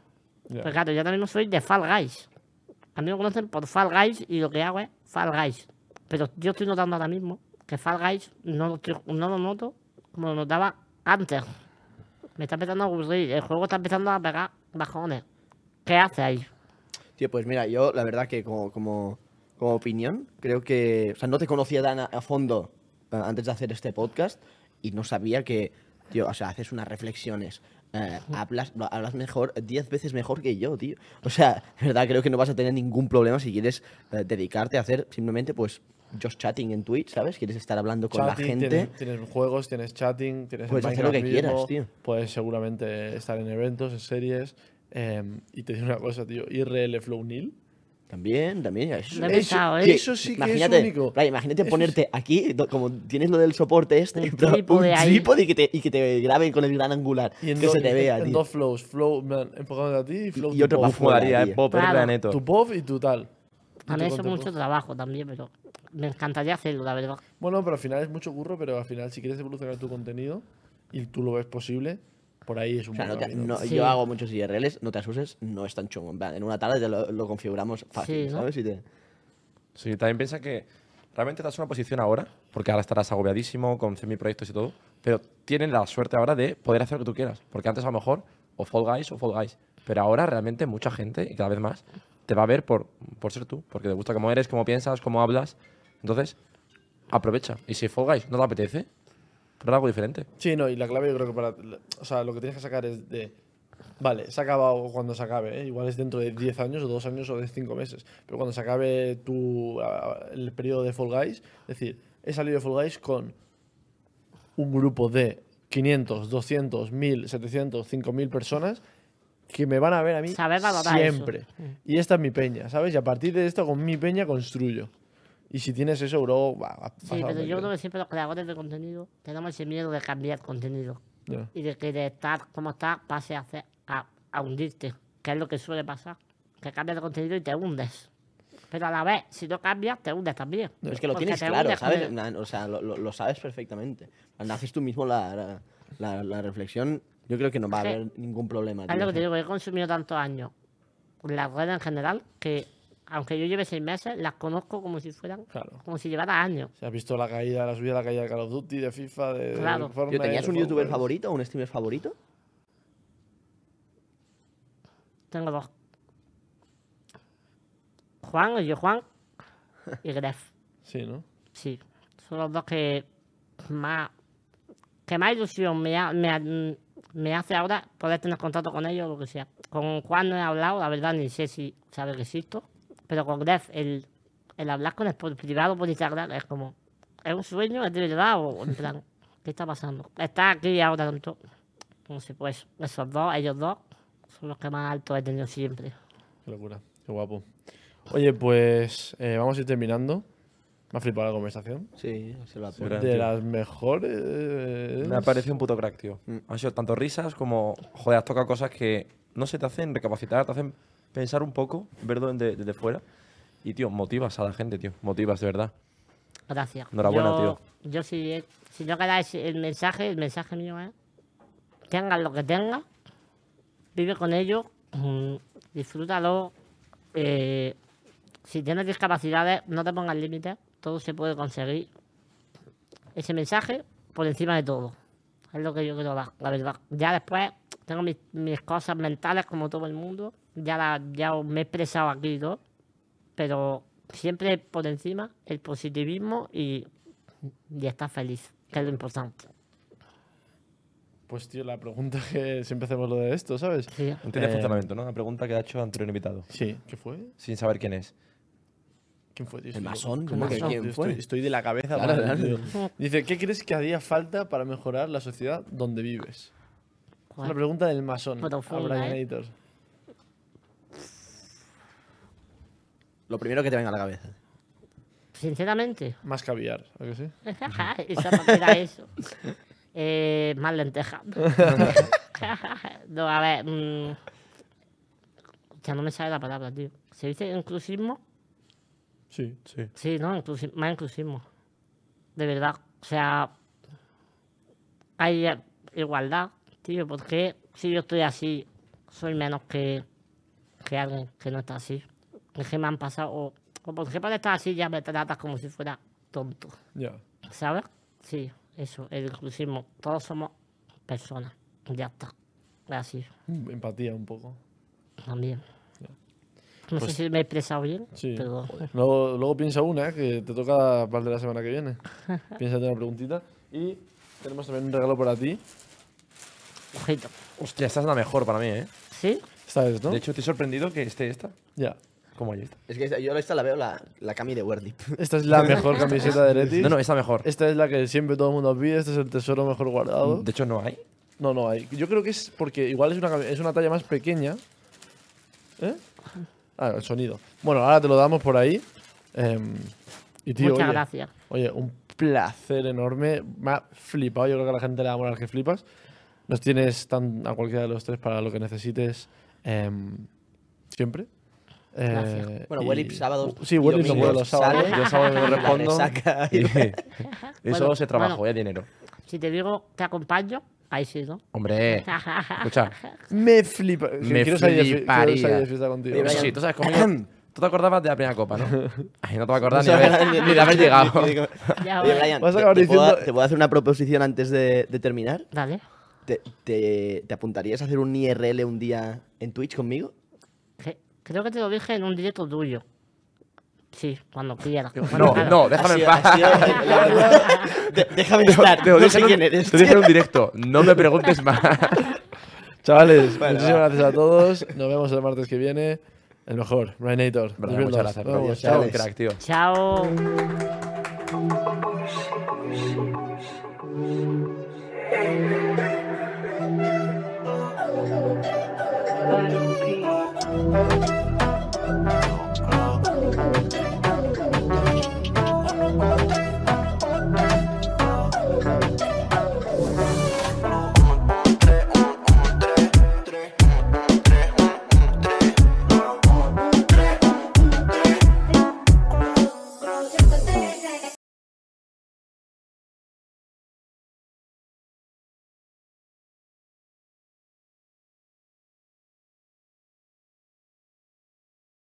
Ya.
Pues claro, yo también no soy de Fall Guys. A mí me conocen por Fall Guys y lo que hago es Fall Guys. Pero yo estoy notando ahora mismo que Fall Guys no lo, estoy- no lo noto como lo notaba antes. Me está empezando a aburrir. El juego está empezando a pegar bajones. ¿Qué hace ahí?
Tío, pues mira, yo la verdad que como, como, como opinión, creo que. O sea, no te conocía tan a, a fondo eh, antes de hacer este podcast y no sabía que, tío, o sea, haces unas reflexiones. eh, hablas, hablas mejor, 10 veces mejor que yo, tío. O sea, de verdad creo que no vas a tener ningún problema si quieres eh, dedicarte a hacer simplemente, pues, just chatting en Twitch, ¿sabes? Quieres estar hablando con la
Chatting,
gente.
Tienes, tienes juegos, tienes chatting, tienes
Puedes hacer lo que
Minecraft
quieras,
mismo,
tío.
Puedes seguramente estar en eventos, en series. em, y te digo una cosa, tío. IRL Flow Nil.
También, también. Eso,
he
Eso,
pensado, ¿eh?
eso sí que
imagínate,
es único.
Imagínate
Eso es-
ponerte aquí, como tienes lo del soporte este,
Un trípode
un trípode y que, te, y que te graben con el gran angular.
Y en
que
do-
se te vea,
en
tío.
dos flows. Flow, man, enfocándote a ti y flow
y
tu
otro
pop.
pa'
Uf,
fuera,
eh, Pop,
Claro.
Tu pop y tu tal. Y
A mí eso mucho trabajo también, pero me encantaría hacerlo, la verdad.
Bueno, pero al final es mucho curro, pero al final si quieres evolucionar tu contenido y tú lo ves posible, por ahí es un
O sea, no te- no-
Sí.
yo hago muchos IRLs, no te asuses, no es tan chungo. En plan, en una tarde lo, lo configuramos fácil,
Sí, ¿no?
¿sabes? Y te-
Sí, también piensa que realmente estás en una posición ahora, porque ahora estarás agobiadísimo con mi proyectos y todo, pero tienes la suerte ahora de poder hacer lo que tú quieras. Porque antes a lo mejor o Fall Guys o Fall Guys. Pero ahora realmente mucha gente, y cada vez más, te va a ver por, por ser tú, porque te gusta cómo eres, cómo piensas, cómo hablas. Entonces, aprovecha. Y si Fall Guys no te apetece, prueba algo diferente.
Sí, no, y la clave yo creo que para. O sea, lo que tienes que sacar es de. Vale, se ha acabado cuando se acabe, ¿eh? igual es dentro de 10 años o 2 años o de 5 meses. Pero cuando se acabe tu, el periodo de Fall Guys, es decir, he salido de Fall Guys con un grupo de 500, 200, 1000, 700, 5000 personas que me van a ver a mí
eso.
siempre. Y esta es mi peña, ¿sabes? Y a partir de esto, con mi peña, construyo. Y si tienes eso, bro, va,
Sí, pero yo creo que siempre los creadores de contenido tenemos ese miedo de cambiar contenido.
Ya.
Y de que de estar como está pase a, hacer, a, a hundirte, que es lo que suele pasar. Que cambias de contenido y te hundes. Pero a la vez, si no cambias, te hundes también.
Es que lo
Porque
tienes claro, ¿sabes?
el-
O sea, lo, lo- lo sabes perfectamente. Cuando haces tú mismo la, la, la- la reflexión, yo creo que no va a haber ningún problema.
Es lo que te digo, he consumido tantos años las redes en general que, aunque yo lleve seis meses, las conozco como si fueran,
Claro.
como si llevara años.
Si has visto la caída, la subida, la caída de Call of Duty, de FIFA, de, de
Claro.
Fortnite,
Tío, ¿Tenías
de
un youtuber
Fortnite?
favorito o un streamer favorito?
Tengo dos. Juan, yo Juan y Gref.
Sí, ¿no?
Sí, son los dos que más, que más ilusión me, ha- me, ha- me hace ahora poder tener contacto con ellos o lo que sea. Con Juan no he hablado, la verdad ni sé si sabe que existo, pero con Gref el, el hablar con él por privado por Instagram es como, ¿es un sueño? ¿Es de verdad? O en plan, ¿qué está pasando? Está aquí ahora tanto. No sé, pues esos dos, ellos dos, son los que más alto he tenido siempre.
Qué locura, qué guapo. Oye, pues eh, vamos a ir terminando. Me ha flipado la conversación.
Sí, se lo.
Gran
De
tío.
las mejores.
Me ha parecido un puto crack, tío.
Mm.
Han sido tanto risas como, joder, has tocado cosas que no se te hacen recapacitar, te hacen pensar un poco, verlo desde, desde fuera. Y, tío, motivas a la gente, tío. Motivas, de verdad.
Gracias.
Enhorabuena,
yo, Yo si, si no quedáis el mensaje, el mensaje mío es, tengan lo que tengan, vive con ello, mm, disfrútalo. eh, si tienes discapacidades, no te pongas límites, todo se puede conseguir. Ese mensaje por encima de todo. Es lo que yo quiero dar, la verdad. Ya después tengo mis, mis cosas mentales como todo el mundo. Ya, la- ya me he expresado aquí y todo. Pero siempre por encima el positivismo y, y estar feliz, que es lo importante.
Pues, tío, la pregunta que siempre hacemos lo de esto, ¿sabes?
Sí.
Entiende
Eh,
funcionamiento, ¿no? La pregunta que ha hecho anterior invitado.
Sí. ¿Qué fue?
Sin saber quién es.
¿Quién fue, tío?
El masón. ¿cómo
que
quién
estoy-
fue?
Estoy, de la cabeza.
Claro,
mal,
claro.
tío. Dice, ¿qué crees que haría falta para mejorar la sociedad donde vives? Es la pregunta del masón. Brian
¿eh?
Editor.
Lo primero que te venga a la cabeza.
Sinceramente,
Más caviar, ¿a que sí?
esa no era eso. Eh, más lentejas. no, a ver. mm, ya no me sale la palabra, tío. ¿Se dice inclusismo?
Sí.
Sí.
Sí, ¿no? Inclusi- más inclusismo. De verdad. O sea, hay eh, igualdad, tío. ¿Por qué si yo estoy así, soy menos que, que alguien que no está así? Es que me han pasado. O, o por qué por estar así ya me tratas como si fuera tonto.
Ya.
¿sabes? Sí, eso, el inclusismo. Todos somos personas. Ya está. Así,
Empatía un poco.
también. No sé si me he expresado bien,
Pues Sí.
pero
Luego, luego piensa una, ¿eh? que te toca para el de la semana que viene. Piénsate una preguntita. Y tenemos también un regalo para ti.
ojito.
Hostia, esta es la mejor para mí, ¿eh?
¿Sí?
Esta vez, ¿no?
De hecho, estoy sorprendido que esté esta.
ya.
¿Cómo hay esta?
Es que yo esta la veo la, la cami de Wordip.
Esta es la mejor camiseta de Leti.
No, no, esta mejor.
Esta es la que siempre todo el mundo pide. Este es el tesoro mejor guardado.
De hecho, no hay.
No, no hay. Yo creo que es porque igual es una, es una talla más pequeña. ¿Eh? Ah, el sonido. Bueno, ahora te lo damos por ahí. Em, y tío,
Muchas
oye,
gracias.
Oye, un placer enorme. Me ha flipado. Yo creo que a la gente le va a molar que flipas. Nos tienes tan a cualquiera de los tres para lo que necesites em, siempre.
Gracias.
Eh,
Bueno, Wellip sábados.
Sí, Wellip
domingos
los sábados.
sale,
Yo sábado me respondo. Y,
y-
y solo se trabajo,
bueno.
eh, dinero.
Si te digo te acompaño, ahí sí, ¿no?
Hombre, escucha.
Me flipa.
Me
quiero salir de fi-
fliparía.
quiero salir de fiesta contigo.
Sí, tú sabes conmigo. Tú te acordabas de la primera copa, ¿no? Ay, no te vas a acordar ni, de haber, ni de haber llegado.
Ya,
Oye. Brian,
Vas a
¿te,
acabar
te puedo,
diciendo-
te puedo hacer una proposición antes de, de terminar?
Dale.
¿Te, te, te apuntarías a hacer un IRL un día en Twitch conmigo?
Creo que te lo dije en un directo tuyo. Sí, cuando quiera.
No, no, déjame en paz.
Déjame estar.
Te, dije en un directo. No me preguntes más.
Chavales, muchísimas gracias a todos. Nos vemos el martes que viene. El mejor,
Reinator. Muchas gracias.
Chao.
Chao.